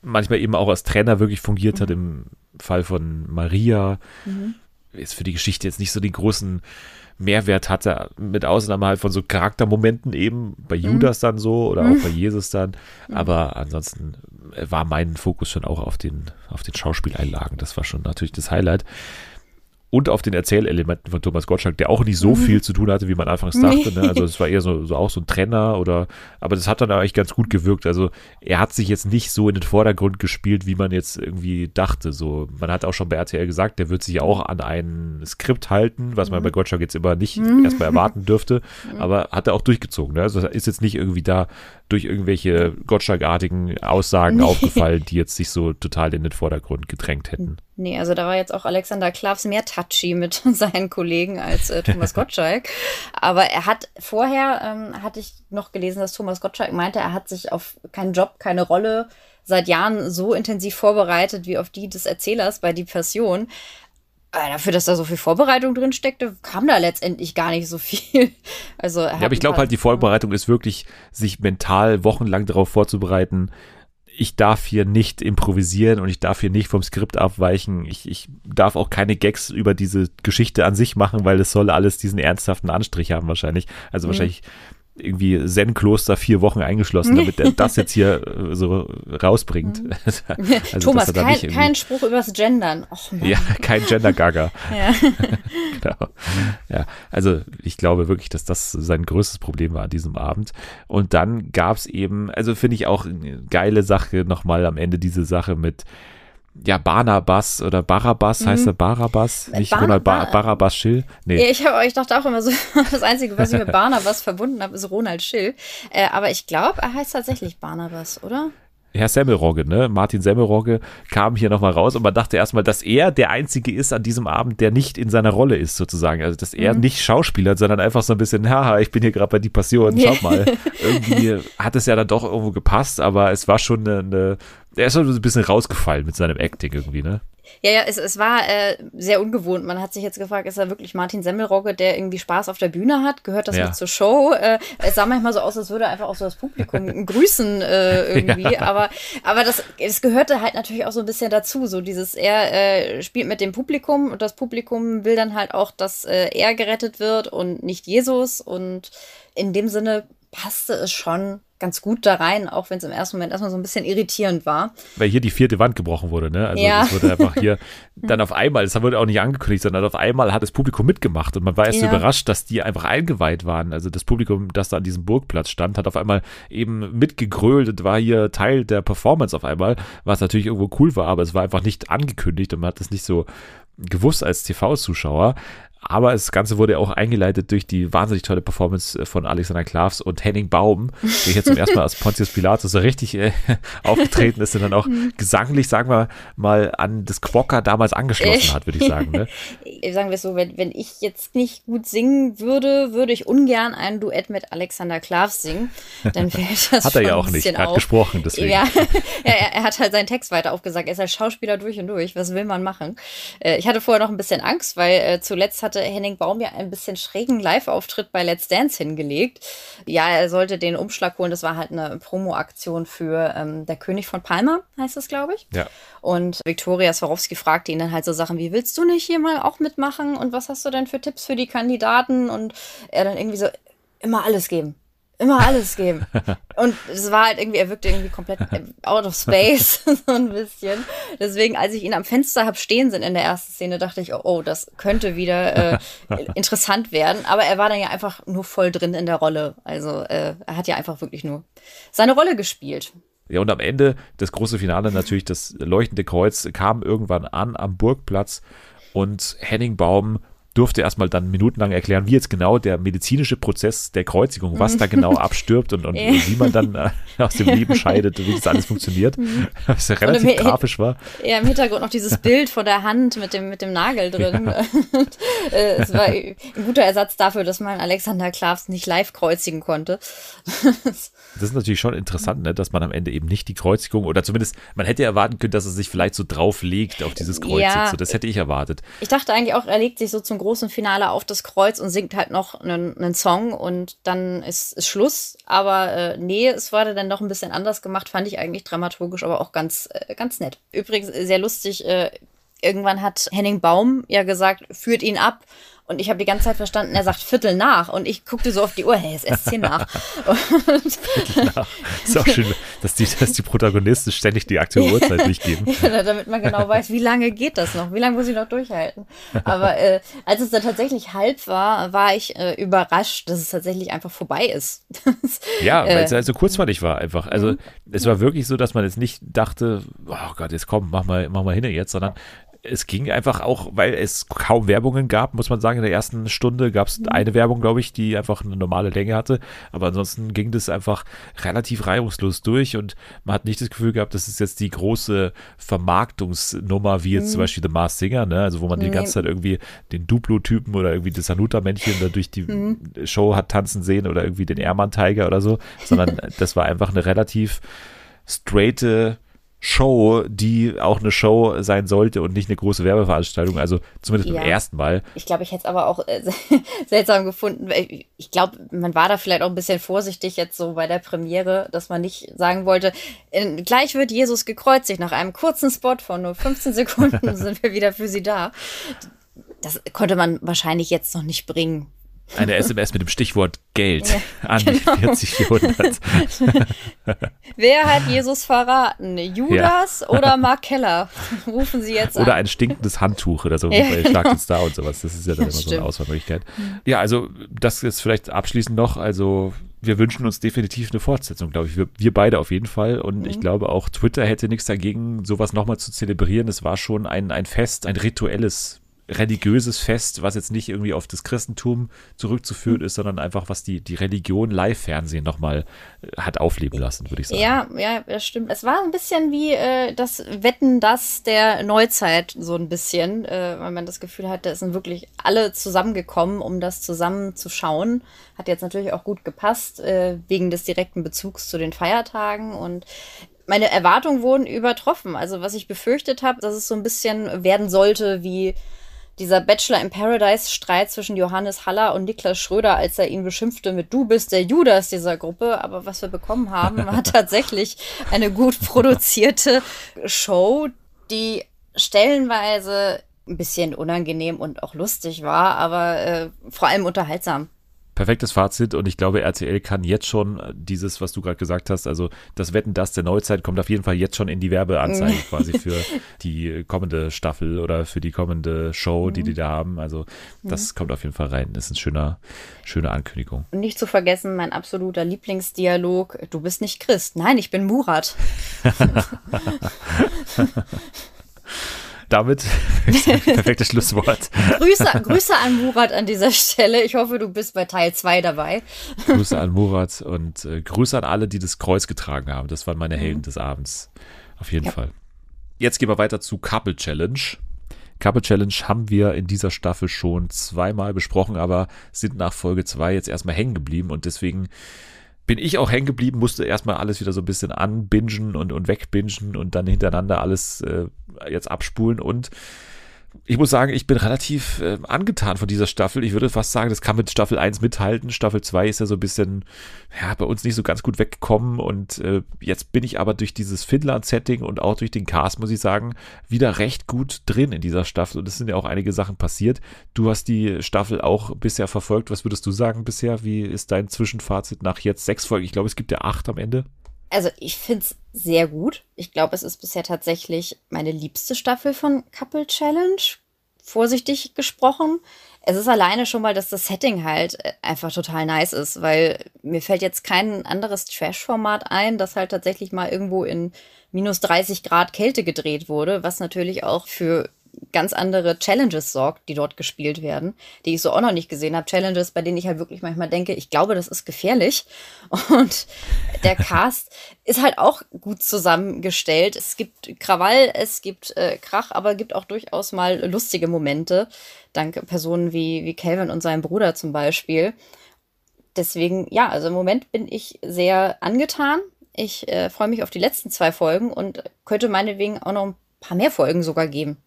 manchmal eben auch als Trainer wirklich fungiert mhm. hat im Fall von Maria. Mhm. Ist für die Geschichte jetzt nicht so den großen Mehrwert hatte, mit Ausnahme halt von so Charaktermomenten eben, bei mhm. Judas mhm. dann so oder mhm. auch bei Jesus dann. Mhm. Aber ansonsten war mein Fokus schon auch auf den, auf den Schauspieleinlagen. Das war schon natürlich das Highlight und auf den Erzählelementen von Thomas Gottschalk, der auch nicht so mhm. viel zu tun hatte, wie man anfangs dachte. Ne? Also es war eher so, so auch so ein Trenner oder, aber das hat dann eigentlich ganz gut gewirkt. Also er hat sich jetzt nicht so in den Vordergrund gespielt, wie man jetzt irgendwie dachte. So, man hat auch schon bei RTL gesagt, der wird sich auch an ein Skript halten, was man mhm. bei Gottschalk jetzt immer nicht mhm. erstmal erwarten dürfte, aber hat er auch durchgezogen. Ne? Also ist jetzt nicht irgendwie da durch irgendwelche Gottschalk-artigen Aussagen nee. aufgefallen, die jetzt sich so total in den Vordergrund gedrängt hätten. Nee, also da war jetzt auch Alexander Klavs mehr touchy mit seinen Kollegen als äh, Thomas Gottschalk. Aber er hat vorher, ähm, hatte ich noch gelesen, dass Thomas Gottschalk meinte, er hat sich auf keinen Job, keine Rolle seit Jahren so intensiv vorbereitet wie auf die des Erzählers bei Die Passion. Aber dafür, dass da so viel Vorbereitung drin steckte, kam da letztendlich gar nicht so viel. Also ja, aber ich glaube halt, die Vorbereitung ist wirklich, sich mental wochenlang darauf vorzubereiten, ich darf hier nicht improvisieren und ich darf hier nicht vom Skript abweichen. Ich, ich darf auch keine Gags über diese Geschichte an sich machen, weil es soll alles diesen ernsthaften Anstrich haben wahrscheinlich. Also mhm. wahrscheinlich irgendwie Zen-Kloster vier Wochen eingeschlossen, damit er das jetzt hier äh, so rausbringt. Mhm. also, Thomas, kein, kein Spruch übers Gendern. Och, ja, kein Gender-Gaga. ja. genau. Ja, also ich glaube wirklich, dass das sein größtes Problem war an diesem Abend. Und dann gab es eben, also finde ich auch eine geile Sache nochmal am Ende diese Sache mit ja, Barnabas oder Barabbas mhm. heißt er Barabbas, nicht Bar Ronald ba Barabbas Schill. Nee. Ja, ich, hab, ich dachte auch immer so, das Einzige, was ich mit Barnabas verbunden habe, ist Ronald Schill. Äh, aber ich glaube, er heißt tatsächlich Barnabas, oder? Herr Semmelrogge, ne? Martin Semmelrogge kam hier nochmal raus und man dachte erstmal, dass er der Einzige ist an diesem Abend, der nicht in seiner Rolle ist, sozusagen. Also, dass er mhm. nicht Schauspieler, sondern einfach so ein bisschen, haha, ich bin hier gerade bei Die Passion, schaut mal. Irgendwie hat es ja dann doch irgendwo gepasst, aber es war schon eine, eine er ist so ein bisschen rausgefallen mit seinem Acting irgendwie, ne? Ja, ja, es, es war äh, sehr ungewohnt. Man hat sich jetzt gefragt, ist er wirklich Martin Semmelrogge, der irgendwie Spaß auf der Bühne hat? Gehört das ja. mit zur Show? Äh, es sah manchmal so aus, als würde er einfach auch so das Publikum grüßen äh, irgendwie. Ja. Aber, aber das, das gehörte halt natürlich auch so ein bisschen dazu. So dieses, er äh, spielt mit dem Publikum und das Publikum will dann halt auch, dass äh, er gerettet wird und nicht Jesus. Und in dem Sinne passte es schon ganz gut da rein, auch wenn es im ersten Moment erstmal so ein bisschen irritierend war. Weil hier die vierte Wand gebrochen wurde, ne? Also ja. es wurde einfach hier dann auf einmal, das wurde auch nicht angekündigt, sondern auf einmal hat das Publikum mitgemacht und man war erst ja. überrascht, dass die einfach eingeweiht waren. Also das Publikum, das da an diesem Burgplatz stand, hat auf einmal eben mitgegrölt und war hier Teil der Performance auf einmal, was natürlich irgendwo cool war, aber es war einfach nicht angekündigt und man hat es nicht so gewusst als TV-Zuschauer. Aber das Ganze wurde auch eingeleitet durch die wahnsinnig tolle Performance äh, von Alexander Klavs und Henning Baum, ich jetzt zum ersten Mal als Pontius Pilatus so richtig äh, aufgetreten ist und dann auch mhm. gesanglich, sagen wir mal, an das Quokka damals angeschlossen hat, würde ich sagen. Ne? sagen wir es so, wenn, wenn ich jetzt nicht gut singen würde, würde ich ungern ein Duett mit Alexander Klavs singen. Dann fällt das Hat er ja auch nicht. Er hat gesprochen, deswegen. Ja, er, er, hat halt seinen Text weiter aufgesagt. Er ist als Schauspieler durch und durch. Was will man machen? Äh, ich hatte vorher noch ein bisschen Angst, weil äh, zuletzt hatte Henning Baum ja ein bisschen schrägen Live-Auftritt bei Let's Dance hingelegt. Ja, er sollte den Umschlag holen. Das war halt eine Promo-Aktion für ähm, Der König von Palma, heißt das, glaube ich. Ja. Und Viktoria Swarovski fragte ihn dann halt so Sachen wie, willst du nicht hier mal auch mitmachen? Und was hast du denn für Tipps für die Kandidaten? Und er dann irgendwie so, immer alles geben immer alles geben. Und es war halt irgendwie, er wirkte irgendwie komplett out of space, so ein bisschen. Deswegen, als ich ihn am Fenster hab stehen sehen in der ersten Szene, dachte ich, oh, oh das könnte wieder äh, interessant werden. Aber er war dann ja einfach nur voll drin in der Rolle. Also äh, er hat ja einfach wirklich nur seine Rolle gespielt. Ja, und am Ende das große Finale natürlich, das leuchtende Kreuz kam irgendwann an am Burgplatz und Henning Baum durfte erstmal dann minutenlang erklären, wie jetzt genau der medizinische Prozess der Kreuzigung, was da genau abstirbt und, und wie man dann äh, aus dem Leben scheidet, wie das alles funktioniert. Mhm. Was ja relativ grafisch war. Ja, im Hintergrund noch dieses Bild von der Hand mit dem, mit dem Nagel drin. Ja. Äh, es war ein guter Ersatz dafür, dass man Alexander Klavs nicht live kreuzigen konnte. Das ist natürlich schon interessant, ne, dass man am Ende eben nicht die Kreuzigung oder zumindest man hätte erwarten können, dass er sich vielleicht so drauflegt auf dieses Kreuz. Ja, so, das hätte ich erwartet. Ich dachte eigentlich auch, er legt sich so zum großen Finale auf das Kreuz und singt halt noch einen, einen Song und dann ist, ist Schluss. Aber äh, nee, es wurde dann doch ein bisschen anders gemacht, fand ich eigentlich dramaturgisch, aber auch ganz, äh, ganz nett. Übrigens sehr lustig, äh, irgendwann hat Henning Baum ja gesagt, führt ihn ab. Und ich habe die ganze Zeit verstanden, er sagt Viertel nach. Und ich guckte so auf die Uhr, hey, es ist zehn nach. Viertel nach. Ist auch schön, dass die, dass die Protagonisten ständig die aktuelle Uhrzeit durchgeben. ja, damit man genau weiß, wie lange geht das noch? Wie lange muss ich noch durchhalten? Aber äh, als es dann tatsächlich halb war, war ich äh, überrascht, dass es tatsächlich einfach vorbei ist. ja, weil es also kurzweilig war einfach. Also mhm. es war wirklich so, dass man jetzt nicht dachte, oh Gott, jetzt komm, mach mal, mach mal hin jetzt, sondern es ging einfach auch, weil es kaum Werbungen gab, muss man sagen. In der ersten Stunde gab es mhm. eine Werbung, glaube ich, die einfach eine normale Länge hatte. Aber ansonsten ging das einfach relativ reibungslos durch und man hat nicht das Gefühl gehabt, das ist jetzt die große Vermarktungsnummer, wie jetzt mhm. zum Beispiel The Mars Singer, ne? Also wo man die ganze Zeit irgendwie den Duplo-Typen oder irgendwie das Hanuta-Männchen da durch die mhm. Show hat tanzen sehen oder irgendwie den Airman-Tiger oder so, sondern das war einfach eine relativ straighte Show, die auch eine Show sein sollte und nicht eine große Werbeveranstaltung. Also zumindest ja. beim ersten Mal. Ich glaube, ich hätte es aber auch äh, seltsam gefunden. Ich glaube, man war da vielleicht auch ein bisschen vorsichtig jetzt so bei der Premiere, dass man nicht sagen wollte, in, gleich wird Jesus gekreuzigt. Nach einem kurzen Spot von nur 15 Sekunden sind wir wieder für sie da. Das konnte man wahrscheinlich jetzt noch nicht bringen. Eine SMS mit dem Stichwort Geld ja, an genau. 40 400. Wer hat Jesus verraten? Judas ja. oder Mark Keller? Rufen Sie jetzt an. Oder ein stinkendes Handtuch oder so, ja, genau. Schlag Star und sowas. Das ist ja dann immer stimmt. so eine Auswahlmöglichkeit. Ja, also das ist vielleicht abschließend noch. Also wir wünschen uns definitiv eine Fortsetzung, glaube ich. Wir, wir, beide auf jeden Fall. Und mhm. ich glaube auch Twitter hätte nichts dagegen, sowas nochmal zu zelebrieren. Es war schon ein, ein Fest, ein rituelles religiöses Fest, was jetzt nicht irgendwie auf das Christentum zurückzuführen ist, sondern einfach, was die, die Religion Live-Fernsehen nochmal äh, hat aufleben lassen, würde ich sagen. Ja, ja, das stimmt. Es war ein bisschen wie äh, das Wetten, das der Neuzeit, so ein bisschen, äh, weil man das Gefühl hat, da sind wirklich alle zusammengekommen, um das zusammen zu schauen. Hat jetzt natürlich auch gut gepasst, äh, wegen des direkten Bezugs zu den Feiertagen und meine Erwartungen wurden übertroffen. Also was ich befürchtet habe, dass es so ein bisschen werden sollte wie dieser Bachelor in Paradise Streit zwischen Johannes Haller und Niklas Schröder, als er ihn beschimpfte mit Du bist der Judas dieser Gruppe. Aber was wir bekommen haben, war tatsächlich eine gut produzierte Show, die stellenweise ein bisschen unangenehm und auch lustig war, aber äh, vor allem unterhaltsam perfektes Fazit und ich glaube, RTL kann jetzt schon dieses, was du gerade gesagt hast, also das Wetten, das der Neuzeit kommt auf jeden Fall jetzt schon in die Werbeanzeigen quasi für die kommende Staffel oder für die kommende Show, die die da haben. Also das kommt auf jeden Fall rein. Das ist eine schöne, schöne Ankündigung. Und nicht zu vergessen, mein absoluter Lieblingsdialog, du bist nicht Christ. Nein, ich bin Murat. damit perfektes Schlusswort. Grüße, Grüße an Murat an dieser Stelle. Ich hoffe, du bist bei Teil 2 dabei. Grüße an Murat und äh, Grüße an alle, die das Kreuz getragen haben. Das waren meine mhm. Helden des Abends. Auf jeden ja. Fall. Jetzt gehen wir weiter zu Couple Challenge. Couple Challenge haben wir in dieser Staffel schon zweimal besprochen, aber sind nach Folge 2 jetzt erstmal hängen geblieben und deswegen bin ich auch hängen geblieben, musste erstmal alles wieder so ein bisschen anbingen und, und wegbingen und dann hintereinander alles äh, jetzt abspulen und ich muss sagen, ich bin relativ äh, angetan von dieser Staffel. Ich würde fast sagen, das kann mit Staffel 1 mithalten. Staffel 2 ist ja so ein bisschen, ja, bei uns nicht so ganz gut weggekommen. Und äh, jetzt bin ich aber durch dieses Finnland-Setting und auch durch den Cast, muss ich sagen, wieder recht gut drin in dieser Staffel. Und es sind ja auch einige Sachen passiert. Du hast die Staffel auch bisher verfolgt. Was würdest du sagen bisher? Wie ist dein Zwischenfazit nach jetzt sechs Folgen? Ich glaube, es gibt ja acht am Ende also ich finde es sehr gut. Ich glaube, es ist bisher tatsächlich meine liebste Staffel von Couple Challenge. Vorsichtig gesprochen. Es ist alleine schon mal, dass das Setting halt äh, einfach total nice ist, weil mir fällt jetzt kein anderes Trash-Format ein, das halt tatsächlich mal irgendwo in minus 30 Grad Kälte gedreht wurde, was natürlich auch für ganz andere Challenges sorgt, die dort gespielt werden, die ich so auch noch nicht gesehen habe. Challenges, bei denen ich halt wirklich manchmal denke, ich glaube, das ist gefährlich. Und der Cast ist halt auch gut zusammengestellt. Es gibt Krawall, es gibt äh, Krach, aber gibt auch durchaus mal lustige Momente. Dank Personen wie, wie Calvin und seinem Bruder zum Beispiel. Deswegen, ja, also im Moment bin ich sehr angetan. Ich äh, freue mich auf die letzten zwei Folgen und könnte meinetwegen auch noch ein paar mehr Folgen sogar geben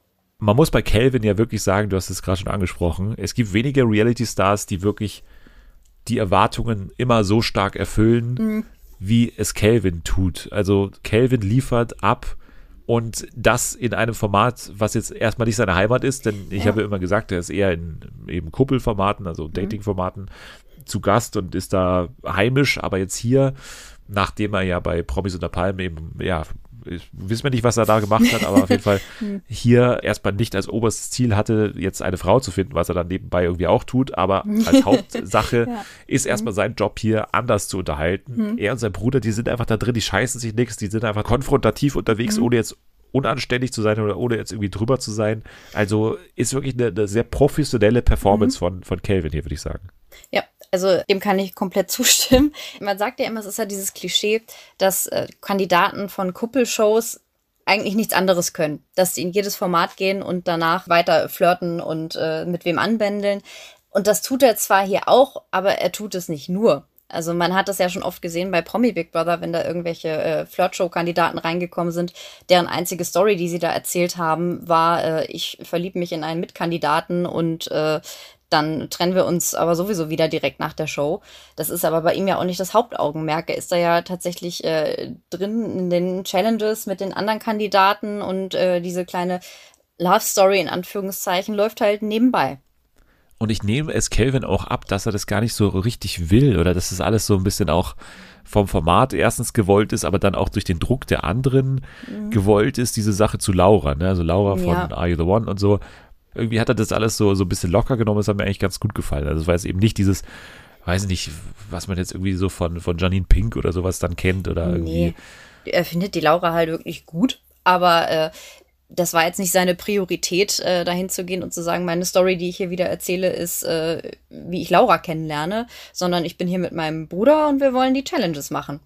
man muss bei Calvin ja wirklich sagen, du hast es gerade schon angesprochen, es gibt wenige Reality-Stars, die wirklich die Erwartungen immer so stark erfüllen, mhm. wie es Calvin tut. Also Calvin liefert ab und das in einem Format, was jetzt erstmal nicht seine Heimat ist, denn ich ja. habe immer gesagt, er ist eher in eben Kuppelformaten, also mhm. Dating-Formaten zu Gast und ist da heimisch, aber jetzt hier, nachdem er ja bei Promis unter Palmen eben ja wissen wir nicht, was er da gemacht hat, aber auf jeden Fall hm. hier erstmal nicht als oberstes Ziel hatte, jetzt eine Frau zu finden, was er dann nebenbei irgendwie auch tut, aber als Hauptsache ja. ist erstmal sein Job hier anders zu unterhalten. Hm. Er und sein Bruder, die sind einfach da drin, die scheißen sich nichts, die sind einfach konfrontativ unterwegs, hm. ohne jetzt unanständig zu sein oder ohne jetzt irgendwie drüber zu sein. Also ist wirklich eine, eine sehr professionelle Performance mhm. von, von Calvin hier, würde ich sagen. Ja, also dem kann ich komplett zustimmen. Man sagt ja immer, es ist ja dieses Klischee, dass äh, Kandidaten von Kuppelshows eigentlich nichts anderes können. Dass sie in jedes Format gehen und danach weiter flirten und äh, mit wem anbändeln. Und das tut er zwar hier auch, aber er tut es nicht nur. Also man hat das ja schon oft gesehen bei Promi Big Brother, wenn da irgendwelche äh, Flirtshow-Kandidaten reingekommen sind, deren einzige Story, die sie da erzählt haben, war, äh, ich verliebe mich in einen Mitkandidaten und äh, dann trennen wir uns aber sowieso wieder direkt nach der Show. Das ist aber bei ihm ja auch nicht das Hauptaugenmerk. Er ist da ja tatsächlich äh, drin in den Challenges mit den anderen Kandidaten und äh, diese kleine Love Story in Anführungszeichen läuft halt nebenbei. Und ich nehme es Kelvin auch ab, dass er das gar nicht so richtig will oder dass das alles so ein bisschen auch vom Format erstens gewollt ist, aber dann auch durch den Druck der anderen mhm. gewollt ist, diese Sache zu Laura. Ne? Also Laura von ja. Are You the One und so irgendwie hat er das alles so, so ein bisschen locker genommen. Das hat mir eigentlich ganz gut gefallen. Also es war jetzt eben nicht dieses, weiß nicht, was man jetzt irgendwie so von, von Janine Pink oder sowas dann kennt oder irgendwie. Nee. Er findet die Laura halt wirklich gut, aber äh, das war jetzt nicht seine Priorität, äh, dahin zu gehen und zu sagen, meine Story, die ich hier wieder erzähle, ist, äh, wie ich Laura kennenlerne, sondern ich bin hier mit meinem Bruder und wir wollen die Challenges machen.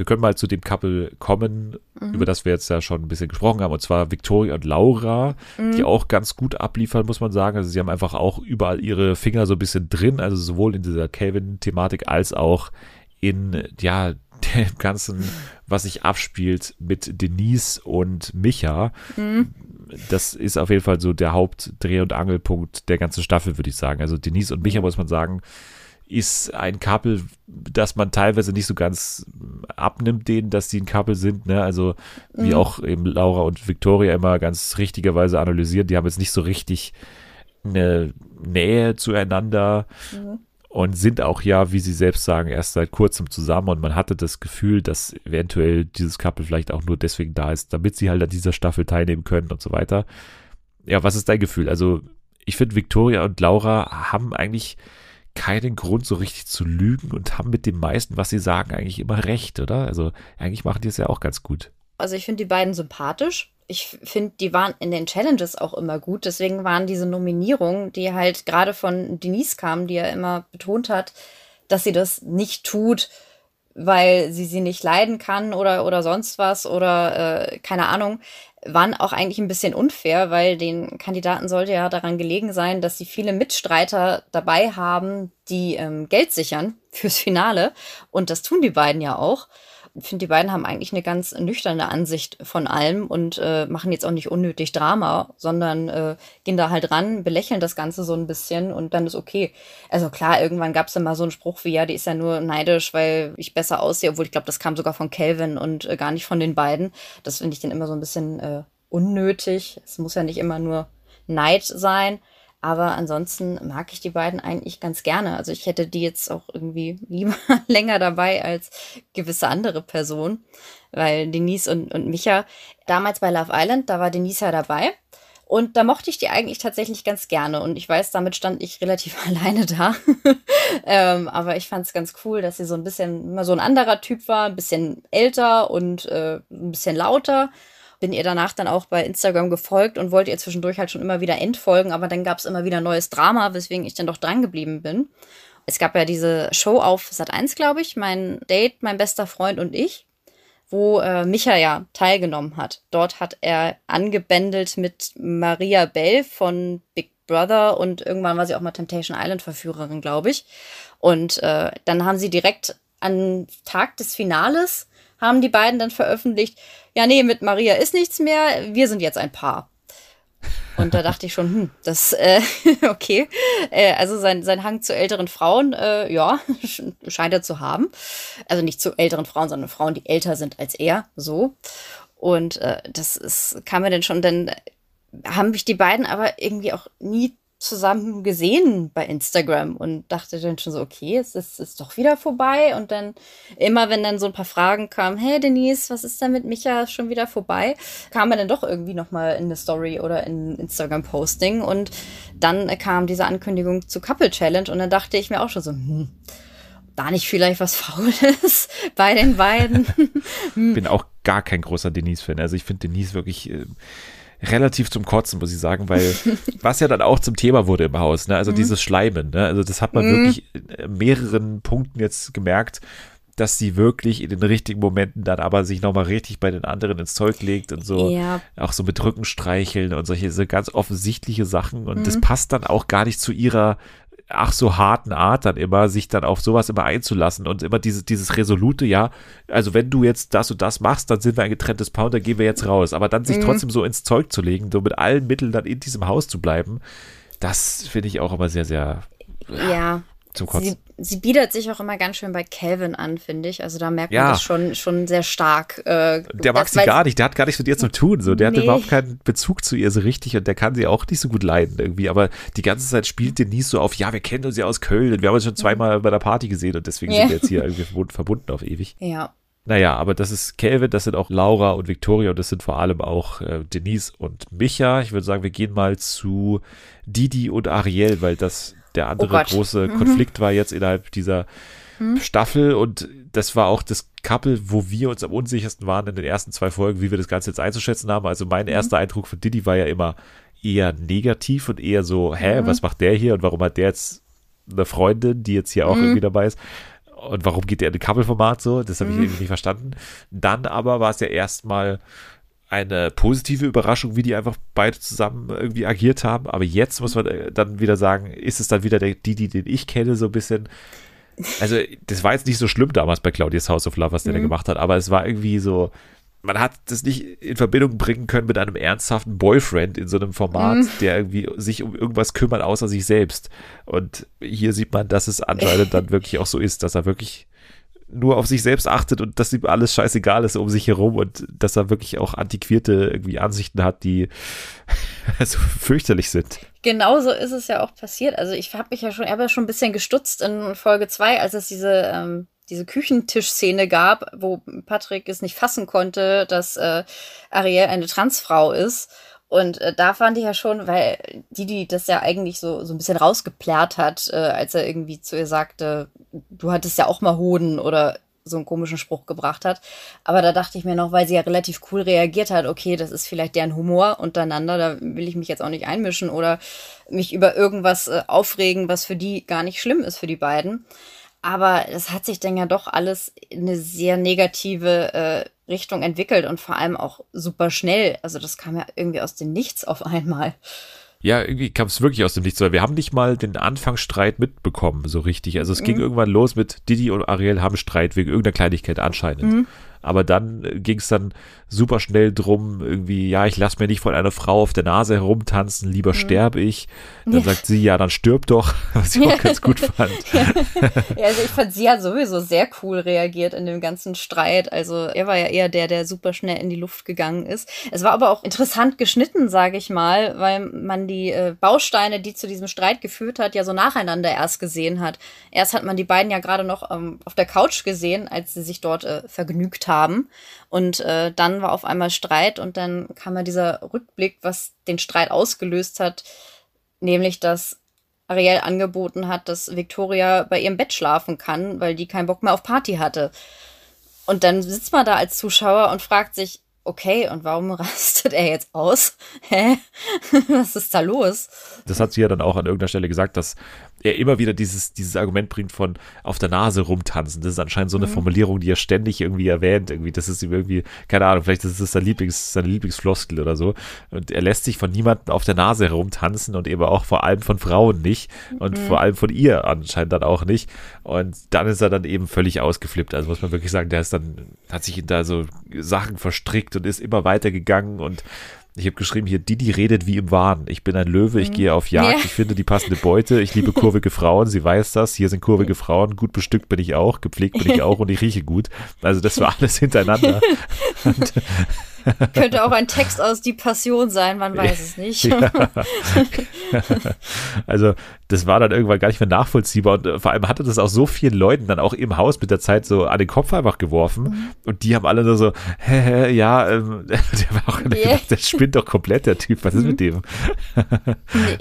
Wir können mal zu dem Couple kommen, mhm. über das wir jetzt ja schon ein bisschen gesprochen haben, und zwar Victoria und Laura, mhm. die auch ganz gut abliefern, muss man sagen. Also sie haben einfach auch überall ihre Finger so ein bisschen drin, also sowohl in dieser Calvin-Thematik als auch in, ja, dem Ganzen, was sich abspielt mit Denise und Micha. Mhm. Das ist auf jeden Fall so der Hauptdreh- und Angelpunkt der ganzen Staffel, würde ich sagen. Also Denise und Micha, mhm. muss man sagen, ist ein Couple, das man teilweise nicht so ganz abnimmt, denen, dass die ein Couple sind. Ne? Also wie mhm. auch eben Laura und Victoria immer ganz richtigerweise analysieren, die haben jetzt nicht so richtig eine Nähe zueinander. Mhm. Und sind auch ja, wie sie selbst sagen, erst seit kurzem zusammen und man hatte das Gefühl, dass eventuell dieses Couple vielleicht auch nur deswegen da ist, damit sie halt an dieser Staffel teilnehmen können und so weiter. Ja, was ist dein Gefühl? Also, ich finde, Victoria und Laura haben eigentlich keinen Grund, so richtig zu lügen und haben mit dem meisten, was sie sagen, eigentlich immer recht, oder? Also eigentlich machen die es ja auch ganz gut. Also ich finde die beiden sympathisch. ich finde, die waren in den Challenges auch immer gut. Deswegen waren diese Nominierungen, die halt gerade von Denise kamen, die ja immer betont hat, dass sie das nicht tut, weil sie sie nicht leiden kann oder, oder sonst was oder äh, keine Ahnung, waren auch eigentlich ein bisschen unfair, weil den Kandidaten sollte ja daran gelegen sein, dass sie viele Mitstreiter dabei haben, die ähm, Geld sichern fürs Finale. Und das tun die beiden ja auch. Ich finde, die beiden haben eigentlich eine ganz nüchterne Ansicht von allem und äh, machen jetzt auch nicht unnötig Drama, sondern äh, gehen da halt ran, belächeln das Ganze so ein bisschen und dann ist okay. Also klar, irgendwann gab es mal so einen Spruch wie, ja, die ist ja nur neidisch, weil ich besser aussehe, obwohl ich glaube, das kam sogar von Calvin und äh, gar nicht von den beiden. Das finde ich dann immer so ein bisschen äh, unnötig. Es muss ja nicht immer nur Neid sein. Aber ansonsten mag ich die beiden eigentlich ganz gerne. Also ich hätte die jetzt auch irgendwie lieber länger dabei als gewisse andere Personen, weil Denise und, und Micha, damals bei Love Island, da war Denise ja dabei. Und da mochte ich die eigentlich tatsächlich ganz gerne. Und ich weiß, damit stand ich relativ alleine da. ähm, aber ich fand es ganz cool, dass sie so ein bisschen immer so ein anderer Typ war, ein bisschen älter und äh, ein bisschen lauter bin ihr danach dann auch bei Instagram gefolgt und wollte ihr zwischendurch halt schon immer wieder entfolgen, aber dann gab es immer wieder neues Drama, weswegen ich dann doch dran geblieben bin. Es gab ja diese Show auf Sat 1, glaube ich, mein Date, mein bester Freund und ich, wo äh, Micha ja teilgenommen hat. Dort hat er angebändelt mit Maria Bell von Big Brother und irgendwann war sie auch mal Temptation Island Verführerin, glaube ich. Und äh, dann haben sie direkt am Tag des Finales haben die beiden dann veröffentlicht, ja, nee, mit Maria ist nichts mehr, wir sind jetzt ein Paar. Und da dachte ich schon, hm, das, äh, okay. Äh, also sein, sein Hang zu älteren Frauen, äh, ja, scheint er zu haben. Also nicht zu älteren Frauen, sondern Frauen, die älter sind als er, so. Und äh, das ist, kam mir denn schon, denn haben mich die beiden aber irgendwie auch nie zusammen gesehen bei Instagram und dachte dann schon so, okay, es ist, ist doch wieder vorbei. Und dann immer, wenn dann so ein paar Fragen kamen, hey Denise, was ist denn mit Micha schon wieder vorbei, kam er dann doch irgendwie nochmal in eine Story oder in Instagram-Posting. Und dann kam diese Ankündigung zu Couple Challenge und dann dachte ich mir auch schon so, hm, da nicht vielleicht was Faules bei den beiden. Bin auch gar kein großer Denise-Fan. Also ich finde Denise wirklich. Äh relativ zum Kotzen, muss ich sagen, weil was ja dann auch zum Thema wurde im Haus, ne? also mhm. dieses Schleimen, ne? also das hat man mhm. wirklich in mehreren Punkten jetzt gemerkt, dass sie wirklich in den richtigen Momenten dann aber sich nochmal richtig bei den anderen ins Zeug legt und so ja. auch so mit Rücken streicheln und solche so ganz offensichtliche Sachen und mhm. das passt dann auch gar nicht zu ihrer ach so harten Art dann immer, sich dann auf sowas immer einzulassen und immer dieses, dieses resolute, ja, also wenn du jetzt das und das machst, dann sind wir ein getrenntes Paar und dann gehen wir jetzt raus. Aber dann sich mhm. trotzdem so ins Zeug zu legen, so mit allen Mitteln dann in diesem Haus zu bleiben, das finde ich auch immer sehr, sehr ja zum Kotzen. Sie, sie bietet sich auch immer ganz schön bei Calvin an, finde ich. Also da merkt man ja. das schon, schon sehr stark. Äh, der mag sie gar nicht, der hat gar nichts mit ihr zu tun. So. Der nee. hat überhaupt keinen Bezug zu ihr so richtig und der kann sie auch nicht so gut leiden irgendwie. Aber die ganze Zeit spielt Denise so auf, ja, wir kennen uns ja aus Köln und wir haben uns schon zweimal bei der Party gesehen und deswegen yeah. sind wir jetzt hier irgendwie verbunden auf ewig. Ja. Naja, aber das ist Calvin, das sind auch Laura und Victoria und das sind vor allem auch äh, Denise und Micha. Ich würde sagen, wir gehen mal zu Didi und Ariel, weil das der andere oh große mhm. Konflikt war jetzt innerhalb dieser mhm. Staffel und das war auch das Couple, wo wir uns am unsichersten waren in den ersten zwei Folgen, wie wir das Ganze jetzt einzuschätzen haben. Also mein mhm. erster Eindruck von Diddy war ja immer eher negativ und eher so, hä, mhm. was macht der hier und warum hat der jetzt eine Freundin, die jetzt hier auch mhm. irgendwie dabei ist? Und warum geht der in ein Couple-Format so? Das habe ich irgendwie nicht verstanden. Dann aber war es ja erstmal eine positive Überraschung, wie die einfach beide zusammen irgendwie agiert haben. Aber jetzt muss man äh, dann wieder sagen, ist es dann wieder der Didi, den ich kenne, so ein bisschen. Also, das war jetzt nicht so schlimm damals bei Claudius House of Love, was der mhm. da gemacht hat, aber es war irgendwie so, man hat das nicht in Verbindung bringen können mit einem ernsthaften Boyfriend in so einem Format, mhm. der irgendwie sich um irgendwas kümmert außer sich selbst. Und hier sieht man, dass es anscheinend dann wirklich auch so ist, dass er wirklich nur auf sich selbst achtet und dass ihm alles scheißegal ist um sich herum und dass er wirklich auch antiquierte irgendwie Ansichten hat, die so fürchterlich sind. Genauso ist es ja auch passiert. Also ich habe mich ja schon, habe ja schon ein bisschen gestutzt in Folge 2, als es diese, ähm, diese Küchentischszene gab, wo Patrick es nicht fassen konnte, dass äh, Ariel eine Transfrau ist. Und äh, da fand ich ja schon, weil die, die das ja eigentlich so, so ein bisschen rausgeplärt hat, äh, als er irgendwie zu ihr sagte, du hattest ja auch mal Hoden oder so einen komischen Spruch gebracht hat. Aber da dachte ich mir noch, weil sie ja relativ cool reagiert hat, okay, das ist vielleicht deren Humor untereinander, da will ich mich jetzt auch nicht einmischen oder mich über irgendwas äh, aufregen, was für die gar nicht schlimm ist für die beiden. Aber es hat sich dann ja doch alles in eine sehr negative äh, Richtung entwickelt und vor allem auch super schnell. Also das kam ja irgendwie aus dem Nichts auf einmal. Ja, irgendwie kam es wirklich aus dem Nichts, weil wir haben nicht mal den Anfangsstreit mitbekommen, so richtig. Also es mhm. ging irgendwann los mit Didi und Ariel haben Streit wegen irgendeiner Kleinigkeit anscheinend. Mhm. Aber dann äh, ging es dann super schnell drum, irgendwie, ja, ich lasse mir nicht von einer Frau auf der Nase herumtanzen, lieber mhm. sterbe ich. Dann ja. sagt sie, ja, dann stirb doch, was ich auch ganz gut fand. ja, also ich fand, sie hat sowieso sehr cool reagiert in dem ganzen Streit. Also er war ja eher der, der super schnell in die Luft gegangen ist. Es war aber auch interessant geschnitten, sage ich mal, weil man die äh, Bausteine, die zu diesem Streit geführt hat, ja so nacheinander erst gesehen hat. Erst hat man die beiden ja gerade noch ähm, auf der Couch gesehen, als sie sich dort äh, vergnügt haben. Und äh, dann war auf einmal Streit und dann kam ja dieser Rückblick, was den Streit ausgelöst hat, nämlich dass Ariel angeboten hat, dass Victoria bei ihrem Bett schlafen kann, weil die keinen Bock mehr auf Party hatte. Und dann sitzt man da als Zuschauer und fragt sich, okay, und warum rastet er jetzt aus? Hä? Was ist da los? Das hat sie ja dann auch an irgendeiner Stelle gesagt, dass er immer wieder dieses, dieses Argument bringt von auf der Nase rumtanzen. Das ist anscheinend so eine mhm. Formulierung, die er ständig irgendwie erwähnt. Irgendwie, das ist ihm irgendwie, keine Ahnung, vielleicht ist es sein Lieblings, seine Lieblingsfloskel oder so. Und er lässt sich von niemandem auf der Nase herumtanzen und eben auch vor allem von Frauen nicht und mhm. vor allem von ihr anscheinend dann auch nicht. Und dann ist er dann eben völlig ausgeflippt. Also muss man wirklich sagen, der ist dann, hat sich in da so Sachen verstrickt und ist immer weitergegangen und ich habe geschrieben hier, Didi redet wie im Wahn. Ich bin ein Löwe, ich mhm. gehe auf Jagd, ja. ich finde die passende Beute, ich liebe kurvige Frauen, sie weiß das, hier sind kurvige Frauen, gut bestückt bin ich auch, gepflegt bin ich auch und ich rieche gut. Also das war alles hintereinander. Und, Könnte auch ein Text aus Die Passion sein, man weiß es nicht. Ja. Also, das war dann irgendwann gar nicht mehr nachvollziehbar und äh, vor allem hatte das auch so vielen Leuten dann auch im Haus mit der Zeit so an den Kopf einfach geworfen mhm. und die haben alle nur so, hä, hä, ja, ähm, der war auch, yeah. der spinnt doch komplett, der Typ, was ist mhm. mit dem?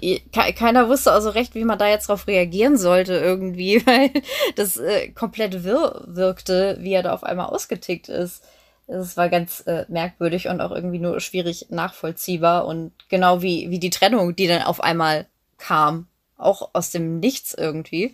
nee, keiner wusste auch so recht, wie man da jetzt drauf reagieren sollte irgendwie, weil das äh, komplett wirr wirkte, wie er da auf einmal ausgetickt ist. Es war ganz äh, merkwürdig und auch irgendwie nur schwierig nachvollziehbar und genau wie, wie die Trennung, die dann auf einmal kam, auch aus dem Nichts irgendwie.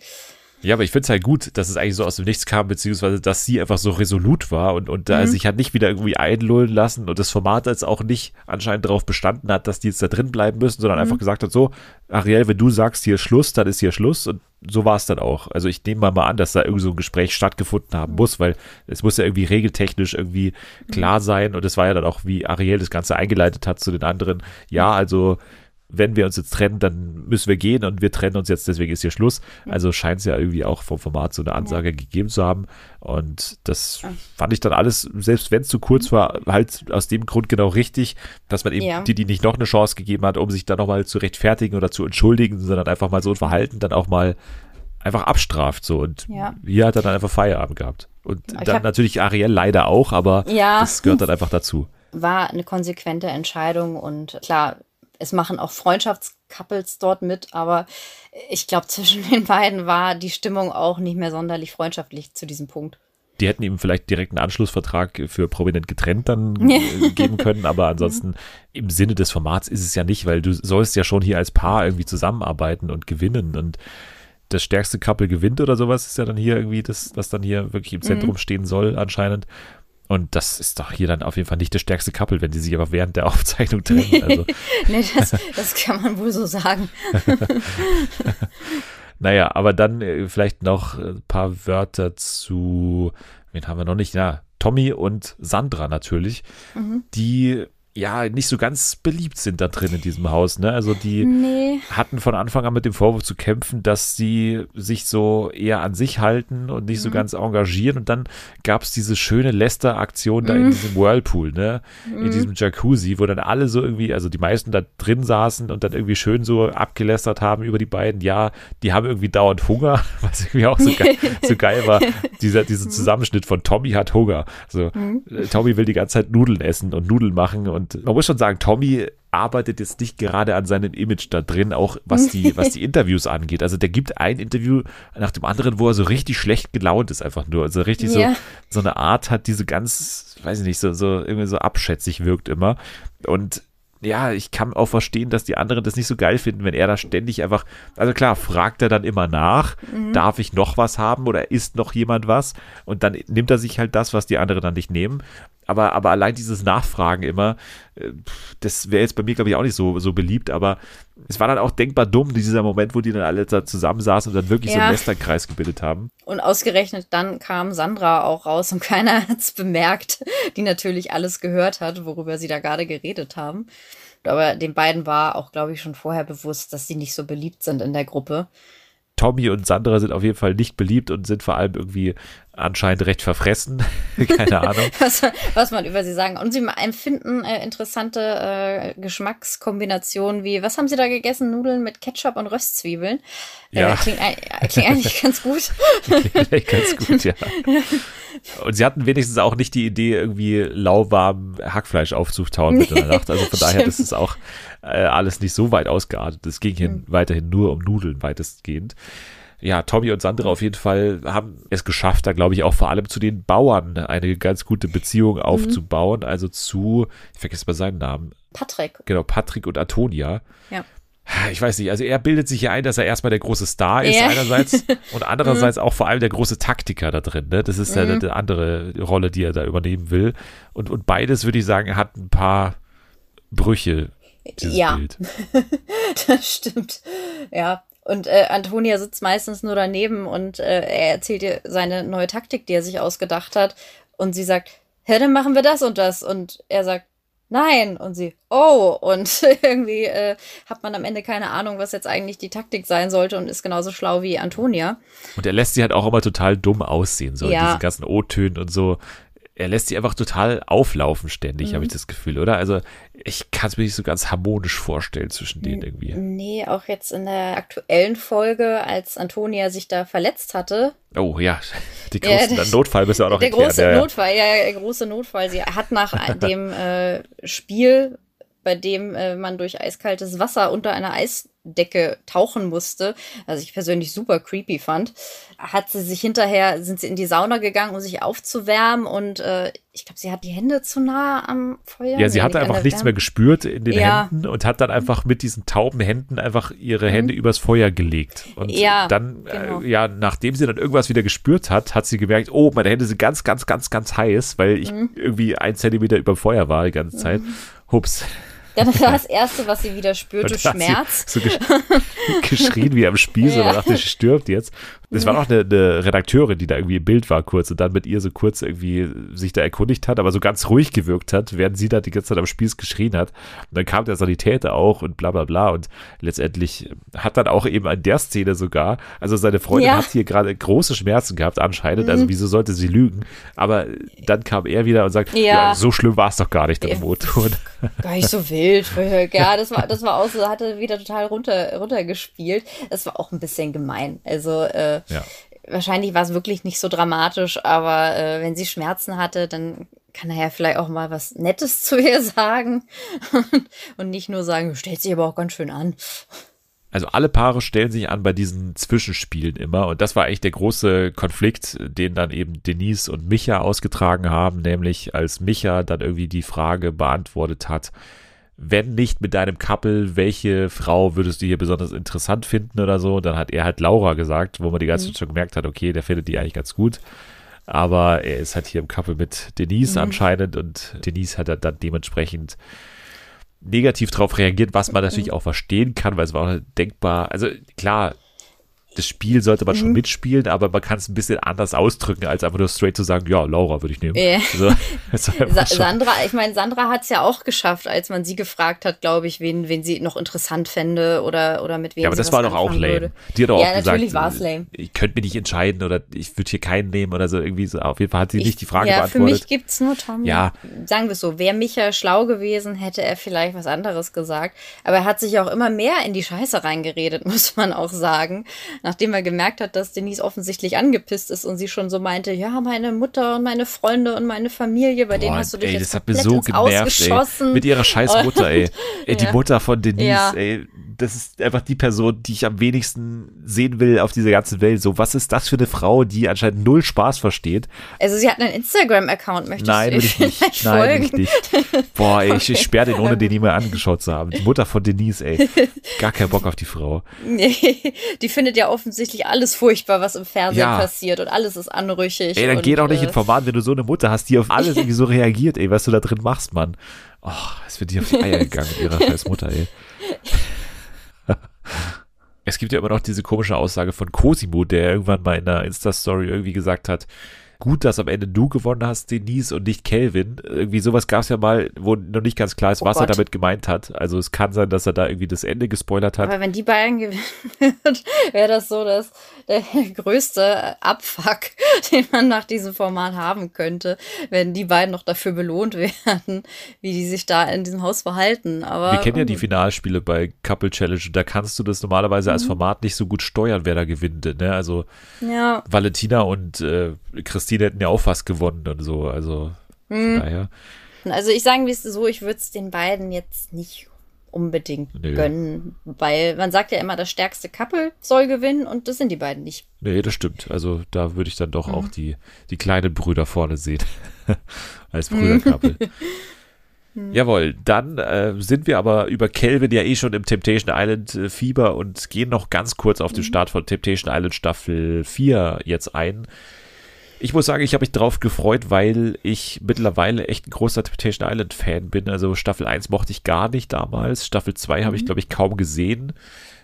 Ja, aber ich finde es halt gut, dass es eigentlich so aus dem Nichts kam, beziehungsweise dass sie einfach so resolut war und, und mhm. sich hat nicht wieder irgendwie einlullen lassen und das Format jetzt auch nicht anscheinend darauf bestanden hat, dass die jetzt da drin bleiben müssen, sondern mhm. einfach gesagt hat, so, Ariel, wenn du sagst, hier ist Schluss, dann ist hier Schluss und so war es dann auch. Also ich nehme mal, mal an, dass da irgendwie so ein Gespräch stattgefunden haben muss, weil es muss ja irgendwie regeltechnisch irgendwie klar sein und es war ja dann auch, wie Ariel das Ganze eingeleitet hat zu den anderen. Ja, also wenn wir uns jetzt trennen, dann müssen wir gehen und wir trennen uns jetzt, deswegen ist hier Schluss. Also scheint es ja irgendwie auch vom Format so eine Ansage ja. gegeben zu haben. Und das fand ich dann alles, selbst wenn es zu kurz war, halt aus dem Grund genau richtig, dass man eben ja. die, die nicht noch eine Chance gegeben hat, um sich dann nochmal zu rechtfertigen oder zu entschuldigen, sondern einfach mal so ein Verhalten dann auch mal einfach abstraft. So. Und ja. hier hat er dann einfach Feierabend gehabt. Und ich dann natürlich Ariel leider auch, aber das gehört dann einfach dazu. War eine konsequente Entscheidung und klar, es machen auch Freundschaftscouples dort mit, aber ich glaube, zwischen den beiden war die Stimmung auch nicht mehr sonderlich freundschaftlich zu diesem Punkt. Die hätten ihm vielleicht direkt einen Anschlussvertrag für prominent getrennt dann äh, geben können, aber ansonsten im Sinne des Formats ist es ja nicht, weil du sollst ja schon hier als Paar irgendwie zusammenarbeiten und gewinnen und das stärkste Couple gewinnt oder sowas ist ja dann hier irgendwie das, was dann hier wirklich im Zentrum mhm. stehen soll anscheinend. Und das ist doch hier dann auf jeden Fall nicht das stärkste Couple, wenn die sich aber während der Aufzeichnung trennen. Also. nee, das, das kann man wohl so sagen. naja, aber dann äh, vielleicht noch ein paar Wörter zu, wen haben wir noch nicht? Ja, Tommy und Sandra natürlich, mhm. die ja nicht so ganz beliebt sind da drin in diesem Haus. Ne? Also die nee. hatten von Anfang an mit dem Vorwurf zu kämpfen, dass sie sich so eher an sich halten und nicht mhm. so ganz engagieren. Und dann gab es diese schöne Lester-Aktion da mhm. in diesem Whirlpool, ne? in mhm. diesem Jacuzzi, wo dann alle so irgendwie, also die meisten da drin saßen und dann irgendwie schön so abgelästert haben über die beiden. Ja, die haben irgendwie dauernd Hunger, was irgendwie auch so, geil, so geil war. Dieser, dieser mhm. Zusammenschnitt von Tommy hat Hunger. So, mhm. Tommy will die ganze Zeit Nudeln essen und Nudeln machen und Und man muss schon sagen, Tommy arbeitet jetzt nicht gerade an seinem Image da drin, auch was die, was die Interviews angeht. Also der gibt ein Interview nach dem anderen, wo er so richtig schlecht gelaunt ist, einfach nur. Also richtig ja. so, so eine Art hat, diese ganz, weiß ich nicht, so, so irgendwie so abschätzig wirkt immer. Und ja, ich kann auch verstehen, dass die anderen das nicht so geil finden, wenn er da ständig einfach, also klar, fragt er dann immer nach, mhm. darf ich noch was haben oder isst noch jemand was? Und dann nimmt er sich halt das, was die anderen dann nicht nehmen aber, aber allein dieses Nachfragen immer, äh, das wäre jetzt bei mir, glaube ich, auch nicht so, so beliebt, aber es war dann auch denkbar dumm, dieser Moment, wo die dann alle da zusammensaßen und dann wirklich ja. so einen Lästerkreis gebildet haben. Und ausgerechnet dann kam Sandra auch raus und keiner hat es bemerkt, die natürlich alles gehört hat, worüber sie da gerade geredet haben. Aber den beiden war auch, glaube ich, schon vorher bewusst, dass sie nicht so beliebt sind in der Gruppe. Tommy und Sandra sind auf jeden Fall nicht beliebt und sind vor allem irgendwie anscheinend recht verfressen. Keine Ahnung. was, was, man über sie sagen. Und sie empfinden äh, interessante äh, Geschmackskombinationen wie, was haben sie da gegessen? Nudeln mit Ketchup und Röstzwiebeln. Äh, ja. Äh, klingt, klingt eigentlich ganz gut. klingt ganz gut, ja. Und sie hatten wenigstens auch nicht die Idee, irgendwie lauwarm Hackfleisch aufzutauen mit in der Nacht. Also von daher, das ist auch äh, alles nicht so weit ausgeartet. Es ging hier mhm. weiterhin nur um Nudeln weitestgehend ja, Tommy und Sandra auf jeden Fall haben es geschafft, da glaube ich auch vor allem zu den Bauern eine ganz gute Beziehung mhm. aufzubauen. Mhm. Also zu, ich vergesse mal seinen Namen. Patrick. Genau, Patrick und Antonia. Ja. Ich weiß nicht, also er bildet sich ja ein, dass er erstmal der große Star ist, ja. einerseits, und andererseits auch vor allem der große Taktiker da drin. Ne? Das ist ja mhm. die andere Rolle, die er da übernehmen will. Und, und beides, würde ich sagen, hat ein paar Brüche. ja, das stimmt. Ja, und äh, Antonia sitzt meistens nur daneben und äh, er erzählt ihr seine neue Taktik, die er sich ausgedacht hat. Und sie sagt, hä, dann machen wir das und das. Und er sagt, nein. Und sie, oh. Und irgendwie äh, hat man am Ende keine Ahnung, was jetzt eigentlich die Taktik sein sollte und ist genauso schlau wie Antonia. Und er lässt sie halt auch immer total dumm aussehen, so ja. in diesen ganzen O-Tönen und so er lässt sie einfach total auflaufen ständig, mhm. habe ich das Gefühl, oder? Also ich kann es mir nicht so ganz harmonisch vorstellen zwischen denen irgendwie. Nee, auch jetzt in der aktuellen Folge, als Antonia sich da verletzt hatte. Oh ja, die große, ja, der, Notfall bist du auch noch Der erklären. große ja, Notfall, ja, der große Notfall. Sie hat nach dem äh, Spiel, bei dem äh, man durch eiskaltes Wasser unter einer Eis Decke tauchen musste, was ich persönlich super creepy fand, hat sie sich hinterher, sind sie in die Sauna gegangen, um sich aufzuwärmen und äh, ich glaube, sie hat die Hände zu nah am Feuer. Ja, sie hatte einfach nichts mehr gespürt in den ja. Händen und hat dann einfach mit diesen tauben Händen einfach ihre Hände mhm. übers Feuer gelegt. Und ja, dann, äh, genau. äh, ja, nachdem sie dann irgendwas wieder gespürt hat, hat sie gemerkt, oh, meine Hände sind ganz, ganz, ganz, ganz heiß, weil ich mhm. irgendwie ein Zentimeter über Feuer war die ganze Zeit. Mhm. Hups. Das war das Erste, was sie wieder spürte, Schmerz. So gesch geschrien wie am Spieß ja. und dachte, sie stirbt jetzt. Das war noch eine, eine, Redakteurin, die da irgendwie im Bild war kurz und dann mit ihr so kurz irgendwie sich da erkundigt hat, aber so ganz ruhig gewirkt hat, während sie da die ganze Zeit am Spieß geschrien hat. Und dann kam der Sanitäter auch und bla bla bla und letztendlich hat dann auch eben an der Szene sogar, also seine Freundin ja. hat hier gerade große Schmerzen gehabt anscheinend, also mhm. also wieso sollte sie lügen? Aber dann kam er wieder und sagt, ja, ja so schlimm war es doch gar nicht im O-Ton. Gar nicht so wild. Ja, das war, das war auch so, hatte wieder total runter, runtergespielt. Das war auch ein bisschen gemein. Also, äh, ja. wahrscheinlich war es wirklich nicht so dramatisch, aber äh, wenn sie Schmerzen hatte, dann kann er ja vielleicht auch mal was Nettes zu ihr sagen und nicht nur sagen, stellt sich aber auch ganz schön an. Also alle Paare stellen sich an bei diesen Zwischenspielen immer und das war eigentlich der große Konflikt, den dann eben Denise und Micha ausgetragen haben, nämlich als Micha dann irgendwie die Frage beantwortet hat, wenn nicht mit deinem Couple, welche Frau würdest du hier besonders interessant finden oder so? Und dann hat er halt Laura gesagt, wo man die ganze mhm. Zeit schon gemerkt hat, okay, der findet die eigentlich ganz gut. Aber er ist halt hier im Couple mit Denise mhm. anscheinend und Denise hat dann dementsprechend negativ darauf reagiert, was man natürlich mhm. auch verstehen kann, weil es war auch denkbar, also klar, das Spiel sollte man mhm. schon mitspielen, aber man kann es ein bisschen anders ausdrücken, als einfach nur straight zu sagen, ja, Laura würde ich nehmen. Yeah. Sa Sandra, ich meine, Sandra hat es ja auch geschafft, als man sie gefragt hat, glaube ich, wen, wen sie noch interessant fände oder, oder mit wem Ja, aber das war doch auch lame. Würde. Die hat doch ja, auch natürlich gesagt, war's lame. ich könnte mich nicht entscheiden oder ich würde hier keinen nehmen oder so irgendwie so. Auf jeden Fall hat sie ich, nicht die Frage ja, beantwortet. Für mich gibt es nur Tommy. Ja. Sagen wir es so, wäre Micha schlau gewesen, hätte er vielleicht was anderes gesagt. Aber er hat sich auch immer mehr in die Scheiße reingeredet, muss man auch sagen. Nachdem er gemerkt hat, dass Denise offensichtlich angepisst ist und sie schon so meinte, ja, meine Mutter und meine Freunde und meine Familie, bei Boah, denen hast du dich ey, jetzt das hat mir so genervt, ey. Mit ihrer scheiß Mutter, ey. ey. Die ja. Mutter von Denise, ja. ey das ist einfach die Person, die ich am wenigsten sehen will auf dieser ganzen Welt. So, was ist das für eine Frau, die anscheinend null Spaß versteht? Also sie hat einen Instagram-Account, möchtest Nein, du ich nicht. Nein, will ich nicht. Boah, ey, ich, ich sperre den, ohne den nie mehr angeschaut zu haben. Die Mutter von Denise, ey. Gar keinen Bock auf die Frau. Nee, die findet ja offensichtlich alles furchtbar, was im Fernsehen ja. passiert und alles ist anrüchig. Ey, dann und, geh doch nicht äh, in Format, wenn du so eine Mutter hast, die auf alles irgendwie so reagiert, ey, was du da drin machst, Mann. Oh, es wird dir auf die Eier gegangen mit ihrer scheiß Mutter, ey. Es gibt ja immer noch diese komische Aussage von Cosimo, der irgendwann mal in einer Insta-Story irgendwie gesagt hat, gut, dass am Ende du gewonnen hast, Denise, und nicht Kelvin. Irgendwie sowas gab es ja mal, wo noch nicht ganz klar ist, oh was Gott. er damit gemeint hat. Also es kann sein, dass er da irgendwie das Ende gespoilert hat. Aber wenn die beiden gewinnen, wäre das so dass der größte Abfuck, den man nach diesem Format haben könnte, wenn die beiden noch dafür belohnt werden, wie die sich da in diesem Haus verhalten. Aber wir kennen ja die Finalspiele bei Couple Challenge und da kannst du das normalerweise mhm. als Format nicht so gut steuern, wer da gewinnt. Ne? Also ja. Valentina und äh, Christine hätten ja auch fast gewonnen und so. Also mhm. daher. Also ich sagen wir es so, ich würde es den beiden jetzt nicht unbedingt nee. gönnen, weil man sagt ja immer, das stärkste Couple soll gewinnen und das sind die beiden nicht. Nee, das stimmt. Also da würde ich dann doch mhm. auch die, die kleinen Brüder vorne sehen als Brüderkappel. Mhm. Jawohl, dann äh, sind wir aber über Kelvin ja eh schon im Temptation Island äh, Fieber und gehen noch ganz kurz auf den mhm. Start von Temptation Island Staffel 4 jetzt ein. Ich muss sagen, ich habe mich drauf gefreut, weil ich mittlerweile echt ein großer Temptation Island Fan bin. Also Staffel 1 mochte ich gar nicht damals. Staffel 2 habe ich, mhm. glaube ich, kaum gesehen.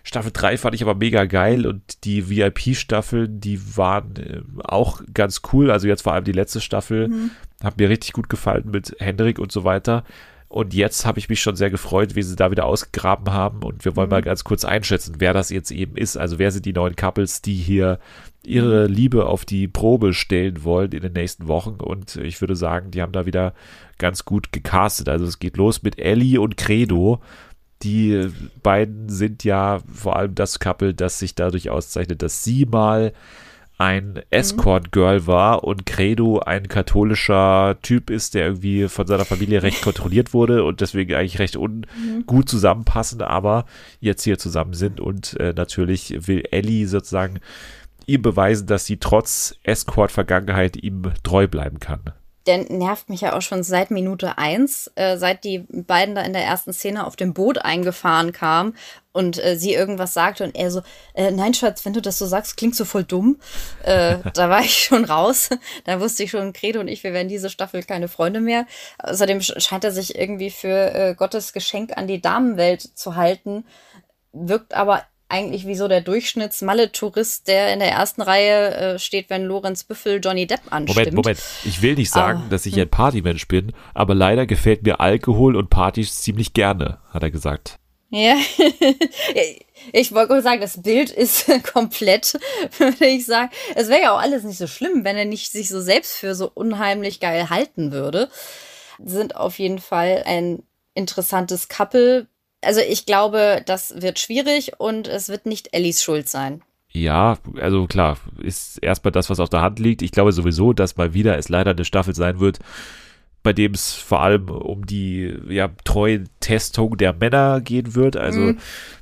Staffel 3 fand ich aber mega geil und die VIP-Staffeln, die waren äh, auch ganz cool. Also jetzt vor allem die letzte Staffel mhm. hat mir richtig gut gefallen mit Hendrik und so weiter. Und jetzt habe ich mich schon sehr gefreut, wie sie da wieder ausgegraben haben. Und wir wollen mhm. mal ganz kurz einschätzen, wer das jetzt eben ist. Also wer sind die neuen Couples, die hier ihre Liebe auf die Probe stellen wollen in den nächsten Wochen. Und ich würde sagen, die haben da wieder ganz gut gecastet. Also es geht los mit Ellie und Credo. Die beiden sind ja vor allem das Couple, das sich dadurch auszeichnet, dass sie mal ein Escort-Girl war und Credo ein katholischer Typ ist, der irgendwie von seiner Familie recht kontrolliert wurde und deswegen eigentlich recht ungut mhm. zusammenpassen, aber jetzt hier zusammen sind und äh, natürlich will Ellie sozusagen ihm beweisen, dass sie trotz Escort-Vergangenheit ihm treu bleiben kann. Der nervt mich ja auch schon seit Minute eins, äh, seit die beiden da in der ersten Szene auf dem Boot eingefahren kamen und äh, sie irgendwas sagte und er so, äh, nein Schatz, wenn du das so sagst, klingt so voll dumm. Äh, da war ich schon raus. Da wusste ich schon, Credo und ich, wir werden diese Staffel keine Freunde mehr. Außerdem scheint er sich irgendwie für äh, Gottes Geschenk an die Damenwelt zu halten, wirkt aber eigentlich wie so der Durchschnitts-Malle-Tourist, der in der ersten Reihe äh, steht, wenn Lorenz Büffel Johnny Depp anstimmt. Moment, Moment. Ich will nicht sagen, ah, dass ich hm. ein Partymensch bin, aber leider gefällt mir Alkohol und Partys ziemlich gerne, hat er gesagt. Ja, ich wollte sagen, das Bild ist komplett, würde ich sagen. Es wäre ja auch alles nicht so schlimm, wenn er nicht sich so selbst für so unheimlich geil halten würde. Sind auf jeden Fall ein interessantes Couple, also ich glaube, das wird schwierig und es wird nicht Ellis Schuld sein. Ja, also klar, ist erstmal das, was auf der Hand liegt. Ich glaube sowieso, dass mal wieder es leider eine Staffel sein wird, bei dem es vor allem um die ja, treue Testung der Männer gehen wird. Also mhm.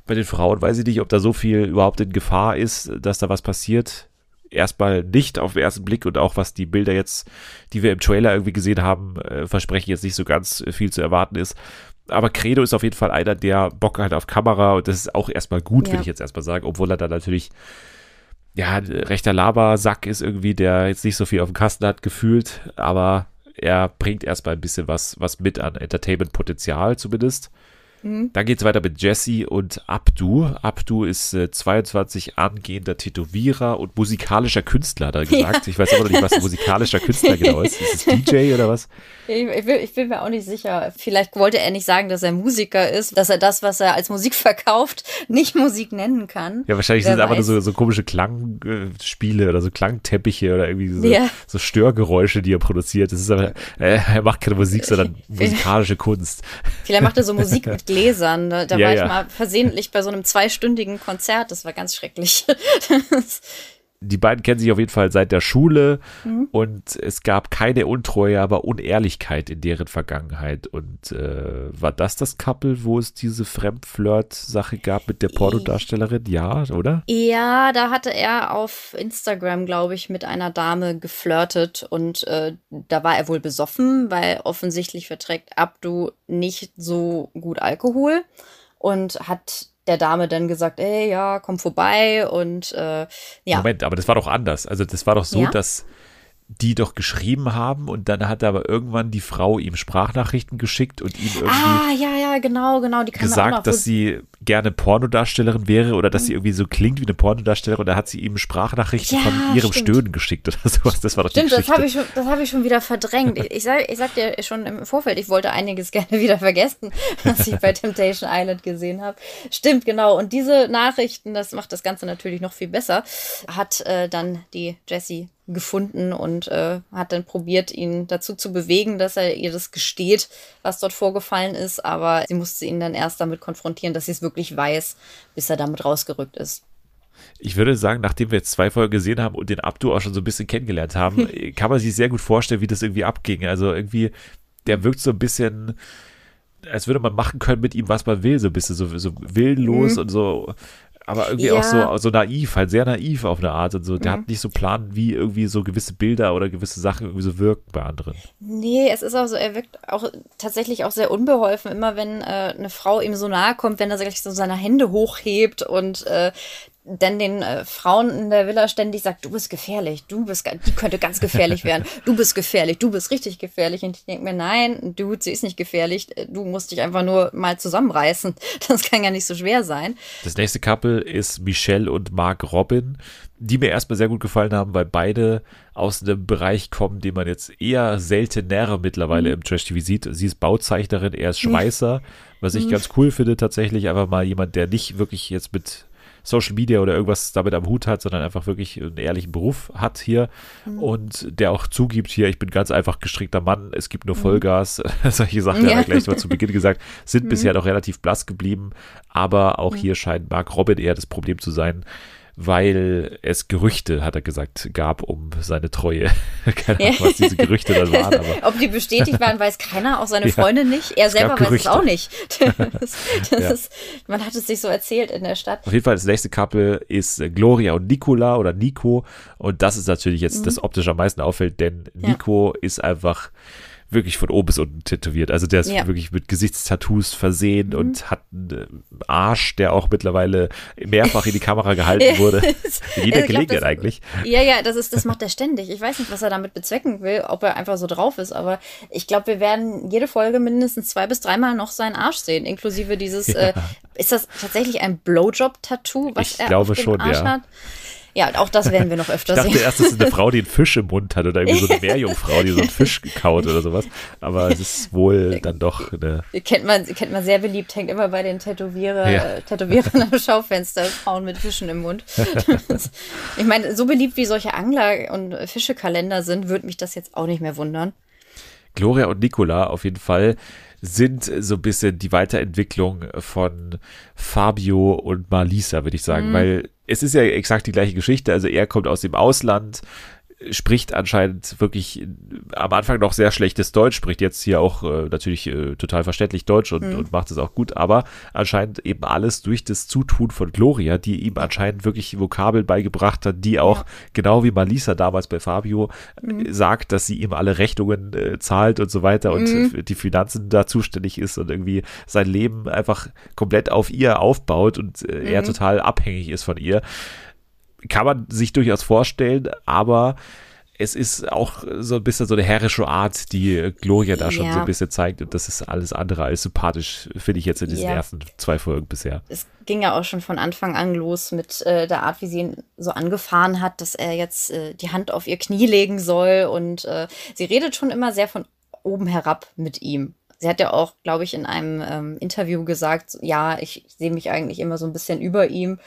bei den Frauen weiß ich nicht, ob da so viel überhaupt in Gefahr ist, dass da was passiert. Erstmal nicht auf den ersten Blick und auch was die Bilder jetzt, die wir im Trailer irgendwie gesehen haben, äh, versprechen jetzt nicht so ganz viel zu erwarten ist aber Credo ist auf jeden Fall einer, der Bock hat auf Kamera und das ist auch erstmal gut, ja. würde ich jetzt erstmal sagen, obwohl er da natürlich ja, rechter Labersack ist irgendwie, der jetzt nicht so viel auf dem Kasten hat gefühlt, aber er bringt erstmal ein bisschen was, was mit an Entertainment-Potenzial zumindest. Mhm. Dann geht es weiter mit Jesse und Abdu. Abdu ist äh, 22 angehender Tätowierer und musikalischer Künstler, hat er gesagt. Ja. Ich weiß aber noch nicht, was ein musikalischer Künstler genau ist. Ist es DJ oder was? Ich, ich, bin, ich, bin, mir auch nicht sicher. Vielleicht wollte er nicht sagen, dass er Musiker ist, dass er das, was er als Musik verkauft, nicht Musik nennen kann. Ja, wahrscheinlich Wer sind es einfach nur so, so komische Klangspiele oder so Klangteppiche oder irgendwie so, ja. so Störgeräusche, die er produziert. Das ist aber, äh, er macht keine Musik, sondern musikalische Kunst. Vielleicht macht er so Musik mit Gläsern. Da, da ja, war ich mal versehentlich bei so einem zweistündigen Konzert. Das war ganz schrecklich. die beiden kennen sich auf jeden Fall seit der Schule mhm. und es gab keine Untreue, aber Unehrlichkeit in deren Vergangenheit. Und äh, war das das Couple, wo es diese Fremdflirt-Sache gab mit der Pornodarstellerin? Ja, oder? Ja, da hatte er auf Instagram, glaube ich, mit einer Dame geflirtet und äh, da war er wohl besoffen, weil offensichtlich verträgt Abdu nicht so gut Alkohol und hat der Dame dann gesagt, ey, ja, komm vorbei und äh, ja. Moment, aber das war doch anders. Also das war doch so, ja? dass die doch geschrieben haben und dann hat aber irgendwann die Frau ihm Sprachnachrichten geschickt und ihm irgendwie ah, ja, ja, genau, genau, die gesagt, dass sie gerne Pornodarstellerin wäre oder dass mhm. sie irgendwie so klingt wie eine Pornodarstellerin und da hat sie ihm Sprachnachrichten ja, von ihrem stimmt. Stöhnen geschickt oder sowas. Das war doch stimmt, die das habe ich, hab ich schon wieder verdrängt. Ich, sag, ich sag dir schon im Vorfeld, ich wollte einiges gerne wieder vergessen, was ich bei Temptation Island gesehen habe. Stimmt, genau. Und diese Nachrichten, das macht das Ganze natürlich noch viel besser, hat äh, dann die Jessie gefunden und äh, hat dann probiert, ihn dazu zu bewegen, dass er ihr das gesteht, was dort vorgefallen ist. Aber sie musste ihn dann erst damit konfrontieren, dass sie es wirklich weiß, bis er damit rausgerückt ist. Ich würde sagen, nachdem wir jetzt zwei Folgen gesehen haben und den Abdu auch schon so ein bisschen kennengelernt haben, kann man sich sehr gut vorstellen, wie das irgendwie abging. Also irgendwie, der wirkt so ein bisschen, als würde man machen können mit ihm, was man will, so ein bisschen so, so willenlos mhm. und so aber irgendwie ja. auch so, so naiv, halt sehr naiv auf eine Art und so. Der mhm. hat nicht so Plan, wie irgendwie so gewisse Bilder oder gewisse Sachen irgendwie so wirken bei anderen. Nee, es ist auch so, er wirkt auch tatsächlich auch sehr unbeholfen, immer wenn äh, eine Frau ihm so nahe kommt, wenn er sich so seine Hände hochhebt und äh, dann den äh, Frauen in der Villa ständig sagt, du bist gefährlich, du bist, die könnte ganz gefährlich werden, du bist gefährlich, du bist richtig gefährlich. Und ich denke mir, nein, du, sie ist nicht gefährlich, du musst dich einfach nur mal zusammenreißen. Das kann ja nicht so schwer sein. Das nächste Couple ist Michelle und Mark Robin, die mir erstmal sehr gut gefallen haben, weil beide aus einem Bereich kommen, den man jetzt eher seltener mittlerweile mhm. im Trash-TV sieht. Sie ist Bauzeichnerin, er ist Schweißer, was ich mhm. ganz cool finde tatsächlich, einfach mal jemand, der nicht wirklich jetzt mit Social Media oder irgendwas damit am Hut hat, sondern einfach wirklich einen ehrlichen Beruf hat hier mhm. und der auch zugibt hier, ich bin ganz einfach gestrickter Mann, es gibt nur mhm. Vollgas, solche Sachen, ja. hat er gleich mal zu Beginn gesagt, sind mhm. bisher noch relativ blass geblieben, aber auch mhm. hier scheint Mark Robin eher das Problem zu sein, weil es Gerüchte, hat er gesagt, gab um seine Treue. Keine Ahnung, was diese Gerüchte dann waren. Aber Ob die bestätigt waren, weiß keiner, auch seine Freunde nicht. Er selber weiß es auch nicht. Das, das ja. ist, man hat es sich so erzählt in der Stadt. Auf jeden Fall, das nächste Couple ist Gloria und Nicola oder Nico. Und das ist natürlich jetzt mhm. das optisch am meisten auffällt, denn Nico ja. ist einfach wirklich von oben bis unten tätowiert. Also der ist ja. wirklich mit Gesichtstattoos versehen mhm. und hat einen Arsch, der auch mittlerweile mehrfach in die Kamera gehalten wurde. in jeder also Gelegenheit eigentlich. Ja, ja, das ist, das macht er ständig. Ich weiß nicht, was er damit bezwecken will, ob er einfach so drauf ist, aber ich glaube, wir werden jede Folge mindestens zwei bis dreimal noch seinen Arsch sehen, inklusive dieses, ja. äh, ist das tatsächlich ein Blowjob-Tattoo, was ich er glaube auf dem schon, Arsch ja. hat? Ja, auch das werden wir noch öfter sehen. Ich dachte erst, das ist eine Frau, die einen Fisch im Mund hat oder irgendwie so eine Meerjungfrau, die so einen Fisch gekaut oder sowas. Aber es ist wohl dann doch eine. Kennt man, kennt man sehr beliebt, hängt immer bei den Tätowierer, ja. äh, Tätowierern am Schaufenster, Frauen mit Fischen im Mund. ich meine, so beliebt wie solche Angler- und Fischekalender sind, würde mich das jetzt auch nicht mehr wundern. Gloria und Nicola auf jeden Fall sind so ein bisschen die Weiterentwicklung von Fabio und Marlisa, würde ich sagen, mhm. weil es ist ja exakt die gleiche Geschichte. Also er kommt aus dem Ausland, spricht anscheinend wirklich am Anfang noch sehr schlechtes Deutsch, spricht jetzt hier auch äh, natürlich äh, total verständlich Deutsch und, mhm. und macht es auch gut, aber anscheinend eben alles durch das Zutun von Gloria, die ihm anscheinend wirklich Vokabeln beigebracht hat, die auch ja. genau wie Malisa damals bei Fabio äh, mhm. sagt, dass sie ihm alle Rechnungen äh, zahlt und so weiter und mhm. für die Finanzen da zuständig ist und irgendwie sein Leben einfach komplett auf ihr aufbaut und äh, er mhm. total abhängig ist von ihr kann man sich durchaus vorstellen, aber es ist auch so ein bisschen so eine herrische Art, die Gloria da schon ja. so ein bisschen zeigt. Und das ist alles andere als sympathisch, finde ich jetzt in diesen ja. ersten zwei Folgen bisher. Es ging ja auch schon von Anfang an los mit äh, der Art, wie sie ihn so angefahren hat, dass er jetzt äh, die Hand auf ihr Knie legen soll. Und äh, sie redet schon immer sehr von oben herab mit ihm. Sie hat ja auch, glaube ich, in einem ähm, Interview gesagt, ja, ich sehe mich eigentlich immer so ein bisschen über ihm.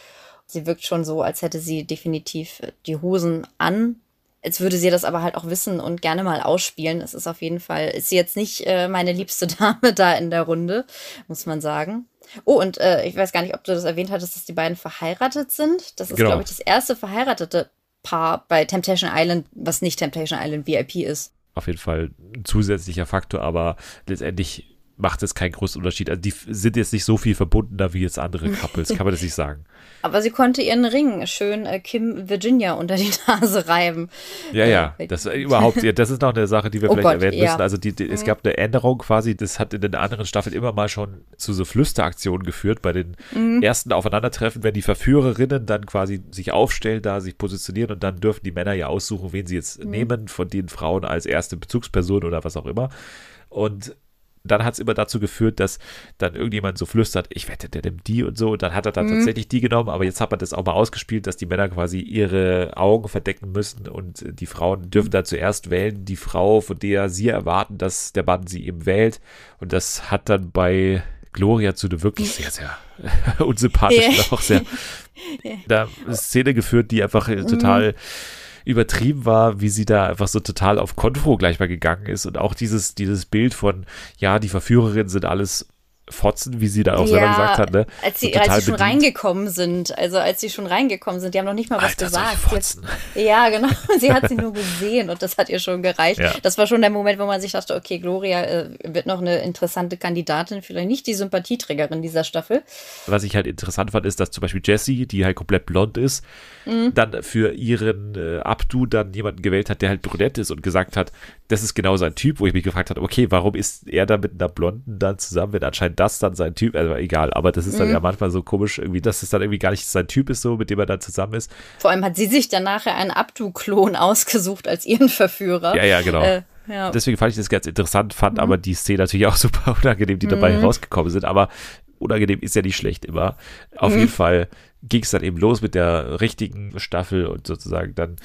Sie wirkt schon so, als hätte sie definitiv die Hosen an. als würde sie das aber halt auch wissen und gerne mal ausspielen. Es ist auf jeden Fall, ist sie jetzt nicht äh, meine liebste Dame da in der Runde, muss man sagen. Oh, und äh, ich weiß gar nicht, ob du das erwähnt hattest, dass die beiden verheiratet sind. Das ist, genau. glaube ich, das erste verheiratete Paar bei Temptation Island, was nicht Temptation Island VIP ist. Auf jeden Fall ein zusätzlicher Faktor, aber letztendlich macht es keinen großen Unterschied. Also die sind jetzt nicht so viel verbundener wie jetzt andere Couples, kann man das nicht sagen. Aber sie konnte ihren Ring schön äh, Kim Virginia unter die Nase reiben. Ja, ja, äh, das überhaupt, ja, das ist noch eine Sache, die wir oh vielleicht Gott, erwähnen müssen. Ja. Also die, die, es mhm. gab eine Änderung quasi, das hat in den anderen Staffeln immer mal schon zu so Flüsteraktionen geführt, bei den mhm. ersten Aufeinandertreffen, wenn die Verführerinnen dann quasi sich aufstellen, da sich positionieren und dann dürfen die Männer ja aussuchen, wen sie jetzt mhm. nehmen, von den Frauen als erste Bezugsperson oder was auch immer. Und dann hat es immer dazu geführt, dass dann irgendjemand so flüstert, ich wette, der nimmt die und so. Und dann hat er dann mhm. tatsächlich die genommen, aber jetzt hat man das auch mal ausgespielt, dass die Männer quasi ihre Augen verdecken müssen und die Frauen dürfen da zuerst wählen, die Frau, von der sie erwarten, dass der Mann sie eben wählt. Und das hat dann bei Gloria zu einer wirklich sehr, sehr unsympathischen, yeah. auch sehr da Szene geführt, die einfach total mhm übertrieben war, wie sie da einfach so total auf Konfro gleich mal gegangen ist und auch dieses, dieses Bild von, ja, die Verführerinnen sind alles Fotzen, wie sie da auch ja, selber gesagt hat, ne? Als sie, so als sie schon bedient. reingekommen sind, also als sie schon reingekommen sind, die haben noch nicht mal was Alter, gesagt. Jetzt, ja, genau. Sie hat sie nur gesehen und das hat ihr schon gereicht. Ja. Das war schon der Moment, wo man sich dachte, okay, Gloria äh, wird noch eine interessante Kandidatin, vielleicht nicht die Sympathieträgerin dieser Staffel. Was ich halt interessant fand, ist, dass zum Beispiel Jessie, die halt komplett blond ist, mhm. dann für ihren äh, Abdu dann jemanden gewählt hat, der halt brünett ist und gesagt hat, das ist genau sein Typ, wo ich mich gefragt habe, okay, warum ist er da mit einer Blonden dann zusammen, wenn anscheinend das dann sein Typ, also egal, aber das ist dann mhm. ja manchmal so komisch, irgendwie, dass es dann irgendwie gar nicht sein Typ ist, so, mit dem er dann zusammen ist. Vor allem hat sie sich dann nachher einen Abdu-Klon ausgesucht als ihren Verführer. Ja, ja, genau. Äh, ja. Deswegen fand ich das ganz interessant, fand mhm. aber die Szene natürlich auch super unangenehm, die dabei mhm. rausgekommen sind, aber unangenehm ist ja nicht schlecht immer. Auf mhm. jeden Fall ging es dann eben los mit der richtigen Staffel und sozusagen dann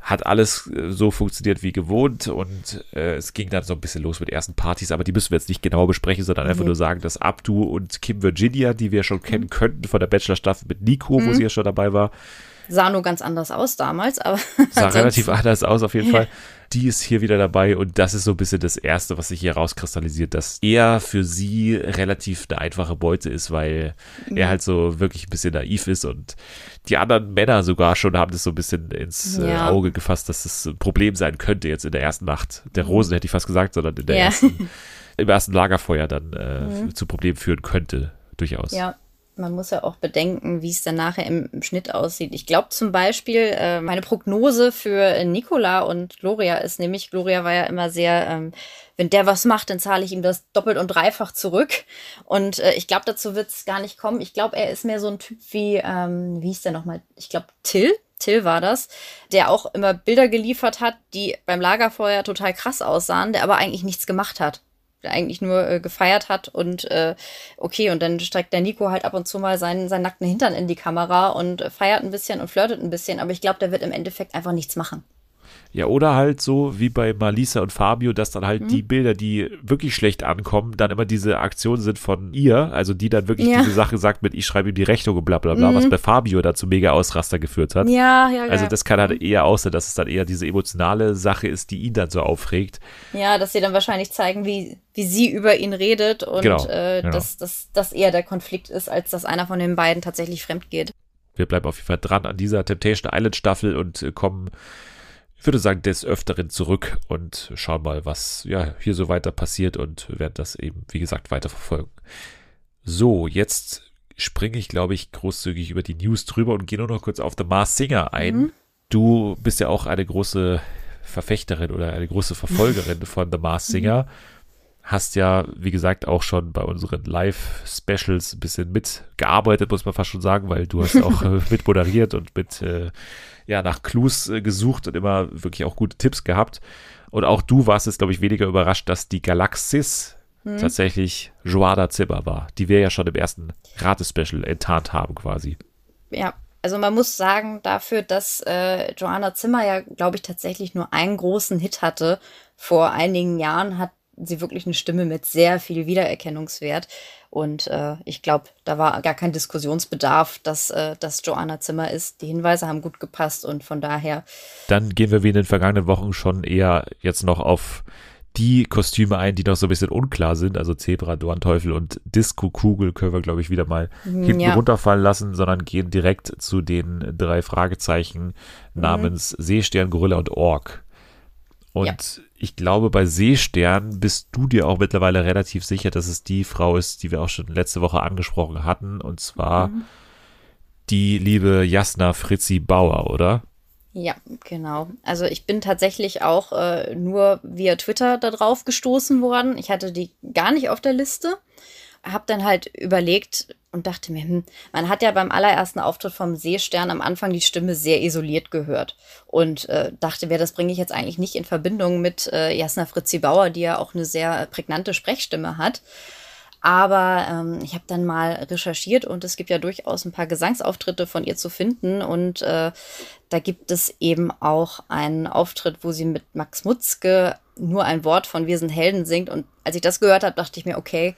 hat alles äh, so funktioniert wie gewohnt und äh, es ging dann so ein bisschen los mit ersten Partys, aber die müssen wir jetzt nicht genau besprechen, sondern einfach mhm. nur sagen, dass Abdu und Kim Virginia, die wir schon kennen mhm. könnten von der Bachelor-Staffel mit Nico, mhm. wo sie ja schon dabei war, sah nur ganz anders aus damals, aber. Sah relativ anders aus, auf jeden Fall. Die ist hier wieder dabei und das ist so ein bisschen das Erste, was sich hier rauskristallisiert, dass er für sie relativ eine einfache Beute ist, weil mhm. er halt so wirklich ein bisschen naiv ist und die anderen Männer sogar schon haben das so ein bisschen ins äh, ja. Auge gefasst, dass das ein Problem sein könnte jetzt in der ersten Nacht. Der mhm. Rosen hätte ich fast gesagt, sondern in der ja. ersten, im ersten Lagerfeuer dann äh, mhm. zu Problemen führen könnte, durchaus. Ja man muss ja auch bedenken, wie es dann nachher im, im Schnitt aussieht. Ich glaube zum Beispiel, äh, meine Prognose für Nicola und Gloria ist nämlich, Gloria war ja immer sehr, ähm, wenn der was macht, dann zahle ich ihm das doppelt und dreifach zurück. Und äh, ich glaube, dazu wird es gar nicht kommen. Ich glaube, er ist mehr so ein Typ wie, ähm, wie hieß der nochmal? Ich glaube, Till. Till war das, der auch immer Bilder geliefert hat, die beim Lagerfeuer total krass aussahen, der aber eigentlich nichts gemacht hat eigentlich nur äh, gefeiert hat und äh, okay, und dann streckt der Nico halt ab und zu mal seinen, seinen nackten Hintern in die Kamera und feiert ein bisschen und flirtet ein bisschen, aber ich glaube, der wird im Endeffekt einfach nichts machen. Ja, oder halt so wie bei Malisa und Fabio, dass dann halt mhm. die Bilder, die wirklich schlecht ankommen, dann immer diese Aktionen sind von ihr, also die dann wirklich ja. diese Sache sagt mit, ich schreibe ihm die Rechnung und bla bla bla, mhm. was bei Fabio dazu mega Ausraster geführt hat. Ja, ja, ja. Also das kann halt eher aussehen, dass es dann eher diese emotionale Sache ist, die ihn dann so aufregt. Ja, dass sie dann wahrscheinlich zeigen, wie, wie sie über ihn redet und genau, äh, genau. Dass, dass das eher der Konflikt ist, als dass einer von den beiden tatsächlich fremd geht. Wir bleiben auf jeden Fall dran an dieser Temptation Island Staffel und äh, kommen ich würde sagen, des Öfteren zurück und schauen mal, was ja hier so weiter passiert und werden das eben, wie gesagt, weiter verfolgen. So, jetzt springe ich, glaube ich, großzügig über die News drüber und gehe nur noch kurz auf The Mars Singer ein. Mhm. Du bist ja auch eine große Verfechterin oder eine große Verfolgerin von The Mars Singer. Mhm. Hast ja, wie gesagt, auch schon bei unseren Live-Specials ein bisschen mitgearbeitet, muss man fast schon sagen, weil du hast auch äh, mit moderiert und mit äh, ja, nach Clues äh, gesucht und immer wirklich auch gute Tipps gehabt. Und auch du warst jetzt, glaube ich, weniger überrascht, dass die Galaxis hm. tatsächlich Joada Zimmer war, die wir ja schon im ersten Ratespecial enttarnt haben quasi. Ja, also man muss sagen, dafür, dass äh, Joanna Zimmer ja, glaube ich, tatsächlich nur einen großen Hit hatte vor einigen Jahren, hat sie wirklich eine Stimme mit sehr viel Wiedererkennungswert. Und äh, ich glaube, da war gar kein Diskussionsbedarf, dass äh, das Joanna Zimmer ist. Die Hinweise haben gut gepasst und von daher. Dann gehen wir wie in den vergangenen Wochen schon eher jetzt noch auf die Kostüme ein, die noch so ein bisschen unklar sind. Also Zebra, Dornteufel und Disco-Kugel können wir, glaube ich, wieder mal mhm, hinten ja. runterfallen lassen, sondern gehen direkt zu den drei Fragezeichen namens mhm. Seestern, Gorilla und Ork. Und ja. Ich glaube, bei Seestern bist du dir auch mittlerweile relativ sicher, dass es die Frau ist, die wir auch schon letzte Woche angesprochen hatten. Und zwar mhm. die liebe Jasna Fritzi Bauer, oder? Ja, genau. Also ich bin tatsächlich auch äh, nur via Twitter da drauf gestoßen worden. Ich hatte die gar nicht auf der Liste. Hab dann halt überlegt und dachte mir, hm, man hat ja beim allerersten Auftritt vom Seestern am Anfang die Stimme sehr isoliert gehört. Und äh, dachte mir, das bringe ich jetzt eigentlich nicht in Verbindung mit äh, Jasna Fritzi Bauer, die ja auch eine sehr prägnante Sprechstimme hat. Aber ähm, ich habe dann mal recherchiert und es gibt ja durchaus ein paar Gesangsauftritte von ihr zu finden. Und äh, da gibt es eben auch einen Auftritt, wo sie mit Max Mutzke nur ein Wort von Wir sind Helden singt. Und als ich das gehört habe, dachte ich mir, okay,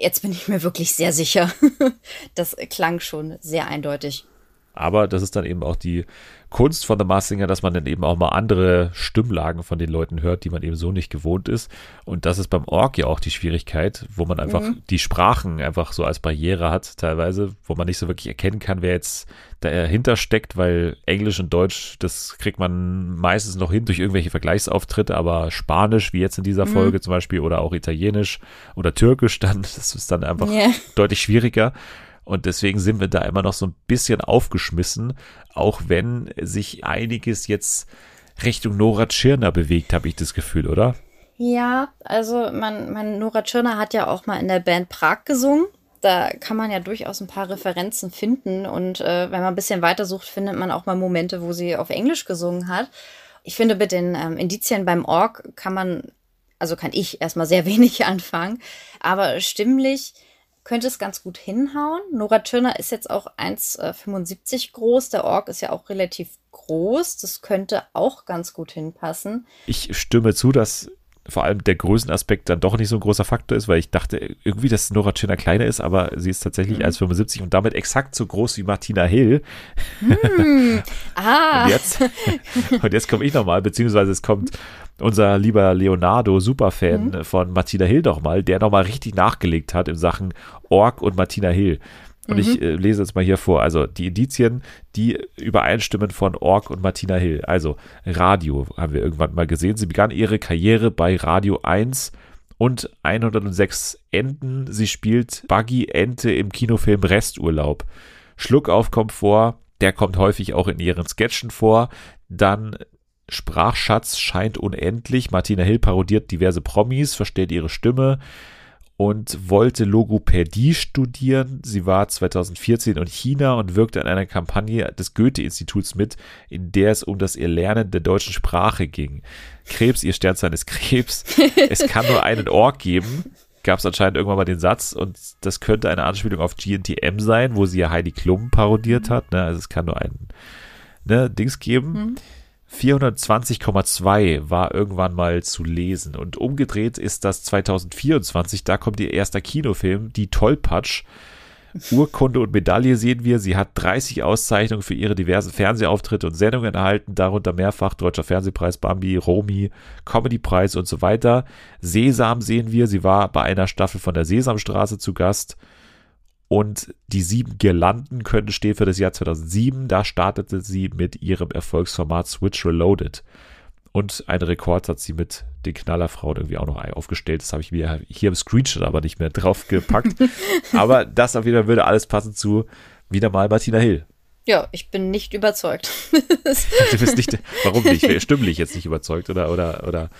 jetzt bin ich mir wirklich sehr sicher. das klang schon sehr eindeutig. Aber das ist dann eben auch die Kunst von The Mars Singer, dass man dann eben auch mal andere Stimmlagen von den Leuten hört, die man eben so nicht gewohnt ist. Und das ist beim Org ja auch die Schwierigkeit, wo man einfach mhm. die Sprachen einfach so als Barriere hat, teilweise, wo man nicht so wirklich erkennen kann, wer jetzt dahinter steckt, weil Englisch und Deutsch, das kriegt man meistens noch hin durch irgendwelche Vergleichsauftritte, aber Spanisch, wie jetzt in dieser mhm. Folge zum Beispiel, oder auch Italienisch oder Türkisch, dann, das ist dann einfach yeah. deutlich schwieriger. Und deswegen sind wir da immer noch so ein bisschen aufgeschmissen, auch wenn sich einiges jetzt Richtung Nora Tschirner bewegt, habe ich das Gefühl, oder? Ja, also man, man, Nora Tschirner hat ja auch mal in der Band Prag gesungen. Da kann man ja durchaus ein paar Referenzen finden. Und äh, wenn man ein bisschen weitersucht, findet man auch mal Momente, wo sie auf Englisch gesungen hat. Ich finde, mit den ähm, Indizien beim Org kann man, also kann ich erstmal sehr wenig anfangen. Aber stimmlich könnte es ganz gut hinhauen. Nora Tschirner ist jetzt auch 1,75 äh, groß. Der Ork ist ja auch relativ groß. Das könnte auch ganz gut hinpassen. Ich stimme zu, dass vor allem der Größenaspekt dann doch nicht so ein großer Faktor ist, weil ich dachte irgendwie, dass Nora Tschirner kleiner ist, aber sie ist tatsächlich mhm. 1,75 und damit exakt so groß wie Martina Hill. Hm. Ah. und jetzt, und jetzt komme ich nochmal, beziehungsweise es kommt unser lieber Leonardo, Superfan mhm. von Martina Hill nochmal, der nochmal richtig nachgelegt hat in Sachen Ork und Martina Hill. Und mhm. ich äh, lese jetzt mal hier vor. Also die Indizien, die übereinstimmen von Ork und Martina Hill. Also Radio haben wir irgendwann mal gesehen. Sie begann ihre Karriere bei Radio 1 und 106 Enten. Sie spielt Buggy Ente im Kinofilm Resturlaub. Schluckauf kommt vor. Der kommt häufig auch in ihren Sketchen vor. Dann Sprachschatz scheint unendlich. Martina Hill parodiert diverse Promis, verstellt ihre Stimme und wollte Logopädie studieren. Sie war 2014 in China und wirkte an einer Kampagne des Goethe-Instituts mit, in der es um das Erlernen der deutschen Sprache ging. Krebs, ihr Sternzeichen ist Krebs. es kann nur einen Org geben. Gab es anscheinend irgendwann mal den Satz und das könnte eine Anspielung auf GNTM sein, wo sie ja Heidi Klum parodiert hat. Ne? Also es kann nur einen ne, Dings geben. Mhm. 420,2 war irgendwann mal zu lesen. Und umgedreht ist das 2024, da kommt ihr erster Kinofilm, Die Tollpatsch. Urkunde und Medaille sehen wir. Sie hat 30 Auszeichnungen für ihre diversen Fernsehauftritte und Sendungen erhalten, darunter mehrfach Deutscher Fernsehpreis, Bambi, Romy, Comedypreis und so weiter. Sesam sehen wir. Sie war bei einer Staffel von der Sesamstraße zu Gast. Und die sieben Girlanden können stehen für das Jahr 2007. Da startete sie mit ihrem Erfolgsformat Switch Reloaded. Und einen Rekord hat sie mit den Knallerfrauen irgendwie auch noch aufgestellt. Das habe ich mir hier im Screenshot aber nicht mehr draufgepackt. aber das auf jeden Fall würde alles passen zu wieder mal Martina Hill. Ja, ich bin nicht überzeugt. du bist nicht, warum nicht? Stimmlich jetzt nicht überzeugt oder, oder, oder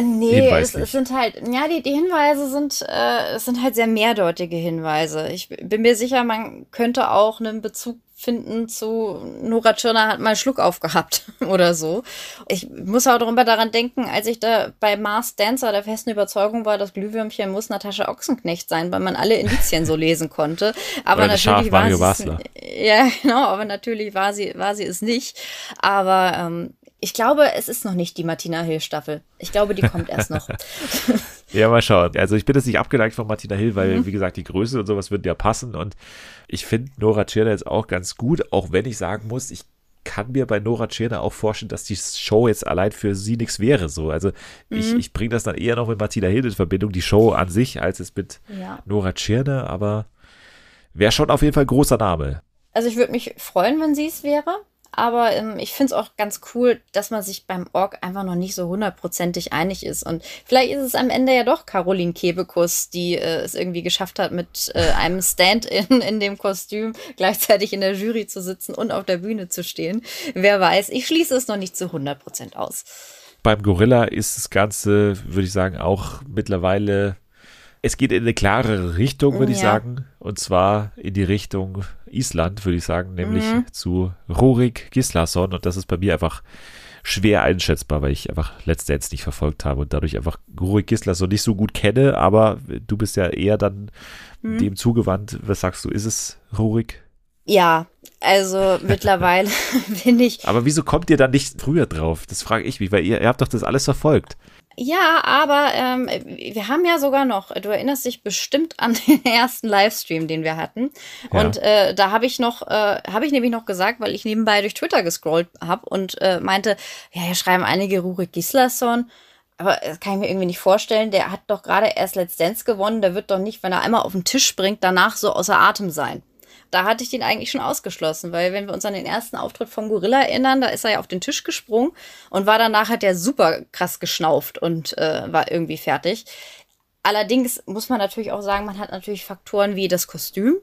nee, es, es, sind halt, ja, die, die Hinweise sind, äh, es sind halt sehr mehrdeutige Hinweise. Ich bin mir sicher, man könnte auch einen Bezug finden zu Nora Tschirner hat mal einen Schluck aufgehabt oder so. Ich muss auch darüber daran denken, als ich da bei Mars Dancer der festen Überzeugung war, das Glühwürmchen muss Natascha Ochsenknecht sein, weil man alle Indizien so lesen konnte. Aber natürlich war sie ja genau, aber natürlich war sie war sie es nicht. Aber ähm, Ich glaube, es ist noch nicht die Martina Hill Staffel. Ich glaube, die kommt erst noch. ja, mal schauen. Also ich bin jetzt nicht abgeneigt von Martina Hill, weil, mhm. wie gesagt, die Größe und sowas würden ja passen. Und ich finde Nora Tschirner jetzt auch ganz gut, auch wenn ich sagen muss, ich kann mir bei Nora Tschirner auch vorstellen, dass die Show jetzt allein für sie nichts wäre. So. Also mhm. ich, ich bringe das dann eher noch mit Martina Hill in Verbindung, die Show an sich, als es mit ja. Nora Tschirner, aber wäre schon auf jeden Fall ein großer Name. Also ich würde mich freuen, wenn sie es wäre. Aber ähm, ich finde es auch ganz cool, dass man sich beim Org einfach noch nicht so hundertprozentig einig ist. Und vielleicht ist es am Ende ja doch Caroline Kebekus, die äh, es irgendwie geschafft hat, mit äh, einem Stand-in in dem Kostüm gleichzeitig in der Jury zu sitzen und auf der Bühne zu stehen. Wer weiß, ich schließe es noch nicht zu 100% aus. Beim Gorilla ist das Ganze, würde ich sagen, auch mittlerweile es geht in eine klarere Richtung, würde ja. ich sagen. Und zwar in die Richtung Island, würde ich sagen, nämlich mhm. zu Rorik Gislason. Und das ist bei mir einfach schwer einschätzbar, weil ich einfach Let's Dance nicht verfolgt habe und dadurch einfach Rorik Gislason nicht so gut kenne. Aber du bist ja eher dann mhm. dem zugewandt. Was sagst du, ist es Rorik? Ja, also mittlerweile bin ich. Aber wieso kommt ihr dann nicht früher drauf? Das frage ich mich, weil ihr, ihr habt doch das alles verfolgt. Ja, aber ähm, wir haben ja sogar noch, du erinnerst dich bestimmt an den ersten Livestream, den wir hatten. Ja. Und äh, da habe ich noch, äh, habe ich nämlich noch gesagt, weil ich nebenbei durch Twitter gescrollt habe und äh, meinte, ja, hier schreiben einige Rurik Gislason. Aber das kann ich mir irgendwie nicht vorstellen. Der hat doch gerade erst Let's Dance gewonnen. Der wird doch nicht, wenn er einmal auf den Tisch springt, danach so außer Atem sein da hatte ich den eigentlich schon ausgeschlossen, weil wenn wir uns an den ersten Auftritt vom Gorilla erinnern, da ist er ja auf den Tisch gesprungen und war danach hat er super krass geschnauft und äh, war irgendwie fertig. Allerdings muss man natürlich auch sagen, man hat natürlich Faktoren wie das Kostüm.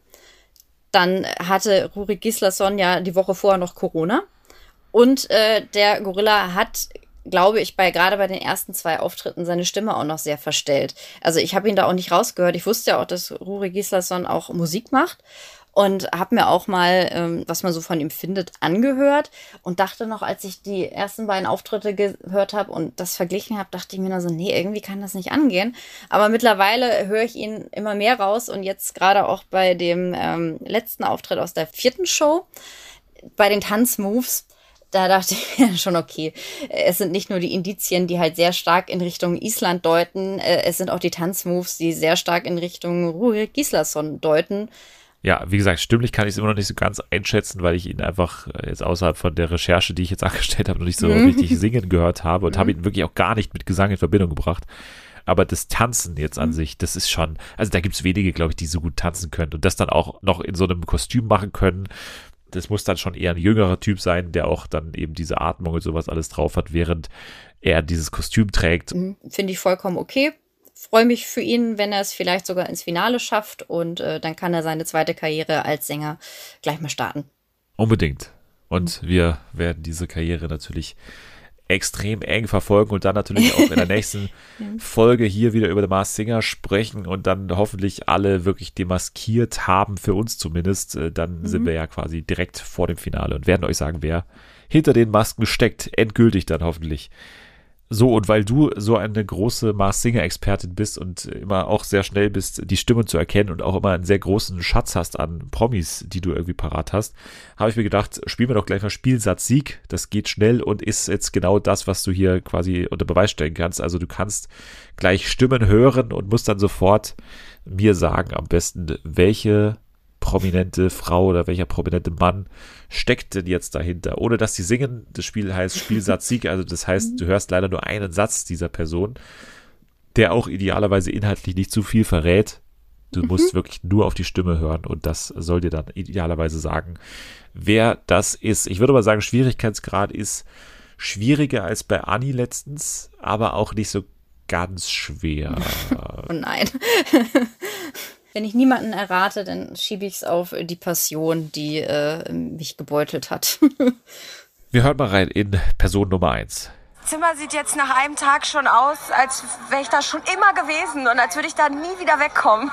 Dann hatte Ruri Gislason ja die Woche vorher noch Corona. Und äh, der Gorilla hat, glaube ich, bei gerade bei den ersten zwei Auftritten seine Stimme auch noch sehr verstellt. Also ich habe ihn da auch nicht rausgehört. Ich wusste ja auch, dass Ruri Gislason auch Musik macht und habe mir auch mal, ähm, was man so von ihm findet, angehört und dachte noch, als ich die ersten beiden Auftritte gehört habe und das verglichen habe, dachte ich mir nur so, nee, irgendwie kann das nicht angehen. Aber mittlerweile höre ich ihn immer mehr raus und jetzt gerade auch bei dem ähm, letzten Auftritt aus der vierten Show, bei den Tanzmoves, da dachte ich mir schon, okay, es sind nicht nur die Indizien, die halt sehr stark in Richtung Island deuten, äh, es sind auch die Tanzmoves, die sehr stark in Richtung Ruhe Gislason deuten ja, wie gesagt, stimmlich kann ich es immer noch nicht so ganz einschätzen, weil ich ihn einfach äh, jetzt außerhalb von der Recherche, die ich jetzt angestellt habe, noch nicht so mhm. richtig singen gehört habe und mhm. habe ihn wirklich auch gar nicht mit Gesang in Verbindung gebracht. Aber das Tanzen jetzt an mhm. sich, das ist schon, also da gibt es wenige, glaube ich, die so gut tanzen können und das dann auch noch in so einem Kostüm machen können. Das muss dann schon eher ein jüngerer Typ sein, der auch dann eben diese Atmung und sowas alles drauf hat, während er dieses Kostüm trägt. Mhm. Finde ich vollkommen okay freue mich für ihn, wenn er es vielleicht sogar ins Finale schafft und äh, dann kann er seine zweite Karriere als Sänger gleich mal starten. Unbedingt. Und wir werden diese Karriere natürlich extrem eng verfolgen und dann natürlich auch in der nächsten Folge hier wieder über The Mars Singer sprechen und dann hoffentlich alle wirklich demaskiert haben, für uns zumindest. Äh, dann mhm. sind wir ja quasi direkt vor dem Finale und werden euch sagen, wer hinter den Masken steckt. Endgültig dann hoffentlich. So, und weil du so eine große Mars Singer-Expertin bist und immer auch sehr schnell bist, die Stimmen zu erkennen und auch immer einen sehr großen Schatz hast an Promis, die du irgendwie parat hast, habe ich mir gedacht, spielen wir doch gleich mal Spielsatz Sieg. Das geht schnell und ist jetzt genau das, was du hier quasi unter Beweis stellen kannst. Also du kannst gleich Stimmen hören und musst dann sofort mir sagen, am besten, welche prominente Frau oder welcher prominente Mann steckt denn jetzt dahinter? Ohne dass sie singen. Das Spiel heißt Spielsatz Sieg. Also das heißt, du hörst leider nur einen Satz dieser Person, der auch idealerweise inhaltlich nicht zu viel verrät. Du musst mhm. wirklich nur auf die Stimme hören und das soll dir dann idealerweise sagen, wer das ist. Ich würde mal sagen, Schwierigkeitsgrad ist schwieriger als bei Anni letztens, aber auch nicht so ganz schwer. oh nein. Wenn ich niemanden errate, dann schiebe ich es auf die Passion, die äh, mich gebeutelt hat. Wir hören mal rein in Person Nummer 1. Zimmer sieht jetzt nach einem Tag schon aus, als wäre ich da schon immer gewesen und als würde ich da nie wieder wegkommen.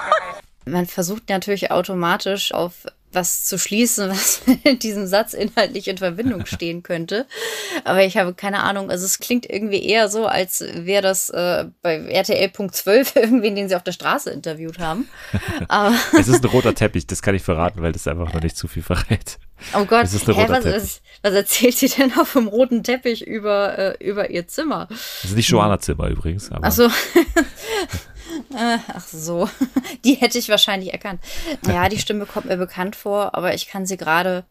Man versucht natürlich automatisch auf was zu schließen, was mit diesem Satz inhaltlich in Verbindung stehen könnte. Aber ich habe keine Ahnung. Also es klingt irgendwie eher so, als wäre das äh, bei RTL.12 irgendwen, den sie auf der Straße interviewt haben. Aber es ist ein roter Teppich, das kann ich verraten, weil das einfach noch nicht zu viel verrät. Oh Gott, Hä, was, was, was, erzählt sie denn auf dem roten Teppich über, äh, über ihr Zimmer? Das ist nicht Joanna Zimmer übrigens. Aber. Ach so. Äh, ach so, die hätte ich wahrscheinlich erkannt. Ja, die Stimme kommt mir bekannt vor, aber ich kann sie gerade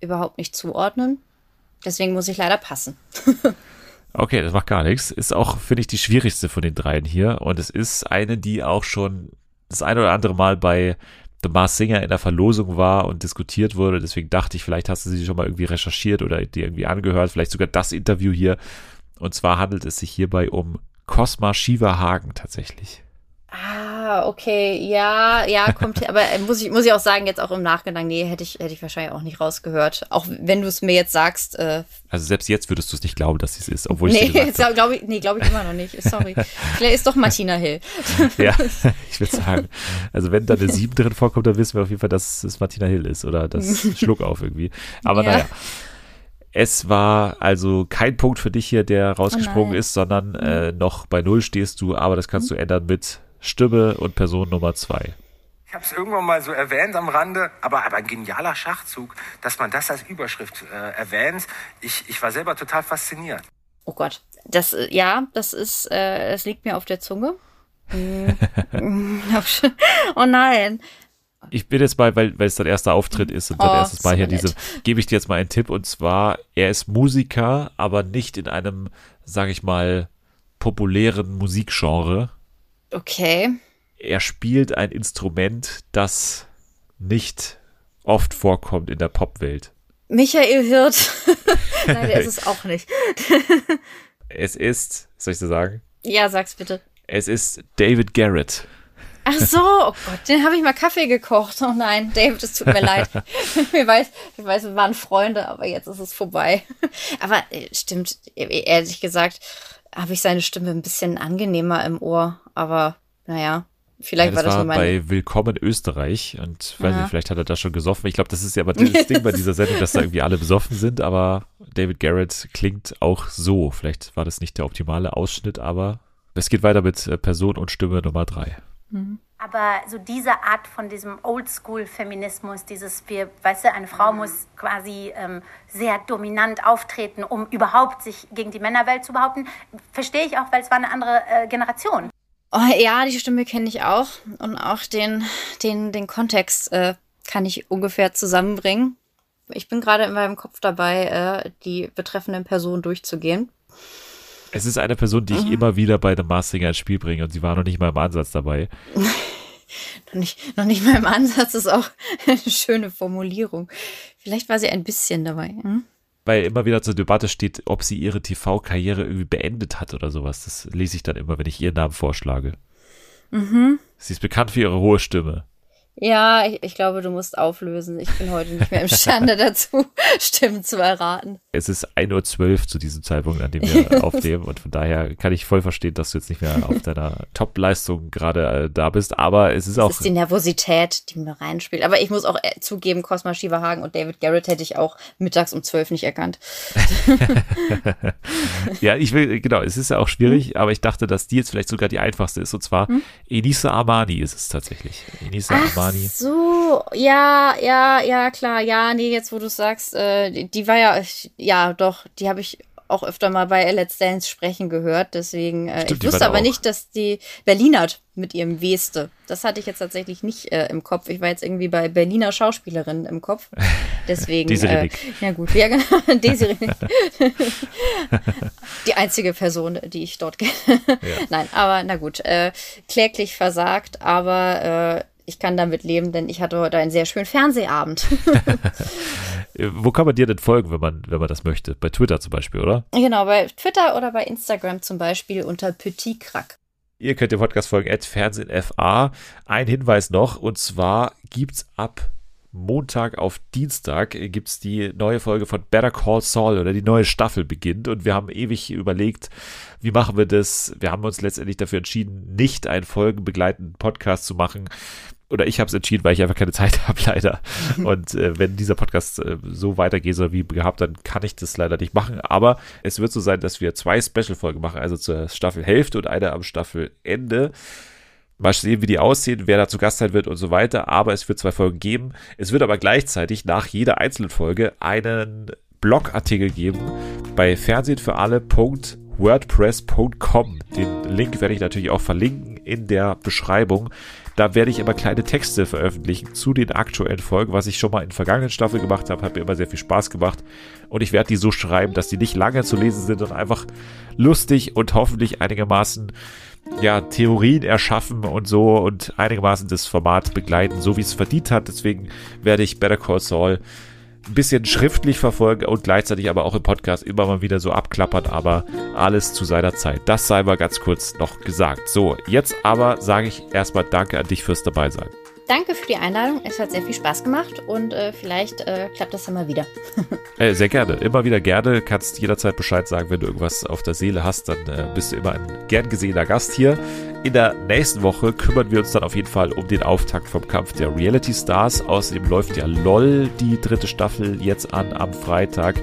überhaupt nicht zuordnen. Deswegen muss ich leider passen. okay, das macht gar nichts. Ist auch, finde ich, die schwierigste von den dreien hier. Und es ist eine, die auch schon das ein oder andere Mal bei The Mars Singer in der Verlosung war und diskutiert wurde. Deswegen dachte ich, vielleicht hast du sie schon mal irgendwie recherchiert oder dir irgendwie angehört. Vielleicht sogar das Interview hier. Und zwar handelt es sich hierbei um Cosma Shiva Hagen tatsächlich. Ah, okay, ja, ja, kommt, aber äh, muss ich, muss ich auch sagen, jetzt auch im Nachgang, nee, hätte ich, hätte ich wahrscheinlich auch nicht rausgehört. Auch wenn du es mir jetzt sagst. Äh, also selbst jetzt würdest du es nicht glauben, dass es ist, obwohl ich nee, glaube ich, nee, glaube ich immer noch nicht. Sorry. Vielleicht ist doch Martina Hill. ja, ich würde sagen, also wenn da eine 7 drin vorkommt, dann wissen wir auf jeden Fall, dass es Martina Hill ist oder das Schluck auf irgendwie. Aber ja. naja. Es war also kein Punkt für dich hier, der rausgesprungen oh ist, sondern äh, noch bei Null stehst du, aber das kannst du ändern mit Stimme und Person Nummer zwei. Ich habe es irgendwann mal so erwähnt am Rande, aber, aber ein genialer Schachzug, dass man das als Überschrift äh, erwähnt. Ich, ich war selber total fasziniert. Oh Gott, das äh, ja, das ist, äh, das liegt mir auf der Zunge. Hm. oh nein. Ich bin jetzt mal, weil, weil es dein erster Auftritt ist und dein oh, erstes Mal hier nett. diese, gebe ich dir jetzt mal einen Tipp und zwar, er ist Musiker, aber nicht in einem, sage ich mal, populären Musikgenre, Okay. Er spielt ein Instrument, das nicht oft vorkommt in der Popwelt. Michael Hirt. Nein, der ist es auch nicht. es ist, soll ich so sagen? Ja, sag's bitte. Es ist David Garrett. Ach so, oh Gott, den habe ich mal Kaffee gekocht. Oh nein, David, es tut mir leid. ich weiß, ich weiß, wir waren Freunde, aber jetzt ist es vorbei. aber äh, stimmt, ehrlich gesagt, habe ich seine Stimme ein bisschen angenehmer im Ohr. Aber naja, vielleicht ja, das war das war nur meine... bei Willkommen Österreich und weiß nicht, vielleicht hat er da schon gesoffen. Ich glaube, das ist ja aber das Ding bei dieser Sendung, dass da irgendwie alle besoffen sind, aber David Garrett klingt auch so. Vielleicht war das nicht der optimale Ausschnitt, aber es geht weiter mit äh, Person und Stimme Nummer drei. Mhm. Aber so diese Art von diesem Oldschool-Feminismus, dieses, wir, weißt du, eine Frau mhm. muss quasi ähm, sehr dominant auftreten, um überhaupt sich gegen die Männerwelt zu behaupten, verstehe ich auch, weil es war eine andere äh, Generation. Oh, ja, die Stimme kenne ich auch und auch den, den, den Kontext äh, kann ich ungefähr zusammenbringen. Ich bin gerade in meinem Kopf dabei, äh, die betreffenden Personen durchzugehen. Es ist eine Person, die ich mhm. immer wieder bei The Singer ins Spiel bringe und sie war noch nicht mal im Ansatz dabei. noch, nicht, noch nicht mal im Ansatz ist auch eine schöne Formulierung. Vielleicht war sie ein bisschen dabei. Hm? Weil immer wieder zur Debatte steht, ob sie ihre TV-Karriere irgendwie beendet hat oder sowas. Das lese ich dann immer, wenn ich ihren Namen vorschlage. Mhm. Sie ist bekannt für ihre hohe Stimme. Ja, ich, ich, glaube, du musst auflösen. Ich bin heute nicht mehr imstande dazu, Stimmen zu erraten. Es ist 1.12 Uhr zu diesem Zeitpunkt, an dem wir aufnehmen. Und von daher kann ich voll verstehen, dass du jetzt nicht mehr auf deiner Top-Leistung gerade äh, da bist. Aber es ist das auch. Es ist die Nervosität, die mir reinspielt. Aber ich muss auch äh, zugeben, Cosma Shivahagen und David Garrett hätte ich auch mittags um 12 nicht erkannt. ja, ich will, genau, es ist ja auch schwierig, hm? aber ich dachte, dass die jetzt vielleicht sogar die einfachste ist. Und zwar hm? Enisa Armani ist es tatsächlich. Enisa Ach, Armani Barney. So, ja, ja, ja, klar. Ja, nee, jetzt wo du sagst, äh, die war ja, ja, doch, die habe ich auch öfter mal bei Let's Dance sprechen gehört. Deswegen, äh, Stimmt, ich wusste aber auch. nicht, dass die Berliner mit ihrem Weste. Das hatte ich jetzt tatsächlich nicht äh, im Kopf. Ich war jetzt irgendwie bei Berliner Schauspielerinnen im Kopf. Deswegen. Desiree äh, ja gut, ja, genau. Desiree Die einzige Person, die ich dort kenne. Ja. Nein, aber na gut. Äh, kläglich versagt, aber äh, ich kann damit leben, denn ich hatte heute einen sehr schönen Fernsehabend. Wo kann man dir denn folgen, wenn man, wenn man das möchte? Bei Twitter zum Beispiel, oder? Genau, bei Twitter oder bei Instagram zum Beispiel unter Petit Crack. Ihr könnt dem Podcast folgen, at FernsehenFA. Ein Hinweis noch, und zwar gibt's ab Montag auf Dienstag gibt es die neue Folge von Better Call Saul oder die neue Staffel beginnt und wir haben ewig überlegt, wie machen wir das? Wir haben uns letztendlich dafür entschieden, nicht einen folgenbegleitenden Podcast zu machen, oder ich habe es entschieden, weil ich einfach keine Zeit habe, leider. Und äh, wenn dieser Podcast äh, so weitergeht soll wie gehabt, dann kann ich das leider nicht machen. Aber es wird so sein, dass wir zwei Special-Folgen machen, also zur Staffelhälfte und eine am Staffelende. Mal sehen, wie die aussehen, wer da zu Gast sein wird und so weiter. Aber es wird zwei Folgen geben. Es wird aber gleichzeitig nach jeder einzelnen Folge einen Blogartikel geben bei fernsehenfüralle.wordpress.com. Den Link werde ich natürlich auch verlinken in der Beschreibung. Da werde ich immer kleine Texte veröffentlichen zu den aktuellen Folgen, was ich schon mal in vergangenen Staffeln gemacht habe. Hat mir immer sehr viel Spaß gemacht. Und ich werde die so schreiben, dass die nicht lange zu lesen sind und einfach lustig und hoffentlich einigermaßen ja, Theorien erschaffen und so und einigermaßen das Format begleiten, so wie es verdient hat. Deswegen werde ich Better Call Saul bisschen schriftlich verfolgen und gleichzeitig aber auch im Podcast immer mal wieder so abklappern, aber alles zu seiner Zeit. Das sei mal ganz kurz noch gesagt. So, jetzt aber sage ich erstmal Danke an dich fürs dabei sein. Danke für die Einladung. Es hat sehr viel Spaß gemacht und äh, vielleicht äh, klappt das dann mal wieder. äh, sehr gerne. Immer wieder gerne. Kannst jederzeit Bescheid sagen, wenn du irgendwas auf der Seele hast. Dann äh, bist du immer ein gern gesehener Gast hier. In der nächsten Woche kümmern wir uns dann auf jeden Fall um den Auftakt vom Kampf der Reality Stars. Außerdem läuft ja LOL die dritte Staffel jetzt an am Freitag.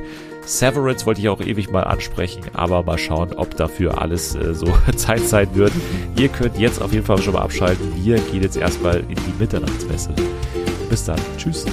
Severance wollte ich auch ewig mal ansprechen, aber mal schauen, ob dafür alles äh, so Zeit sein wird. Ihr könnt jetzt auf jeden Fall schon mal abschalten. Wir gehen jetzt erstmal in die Mitternachtsmesse. Bis dann. Tschüss.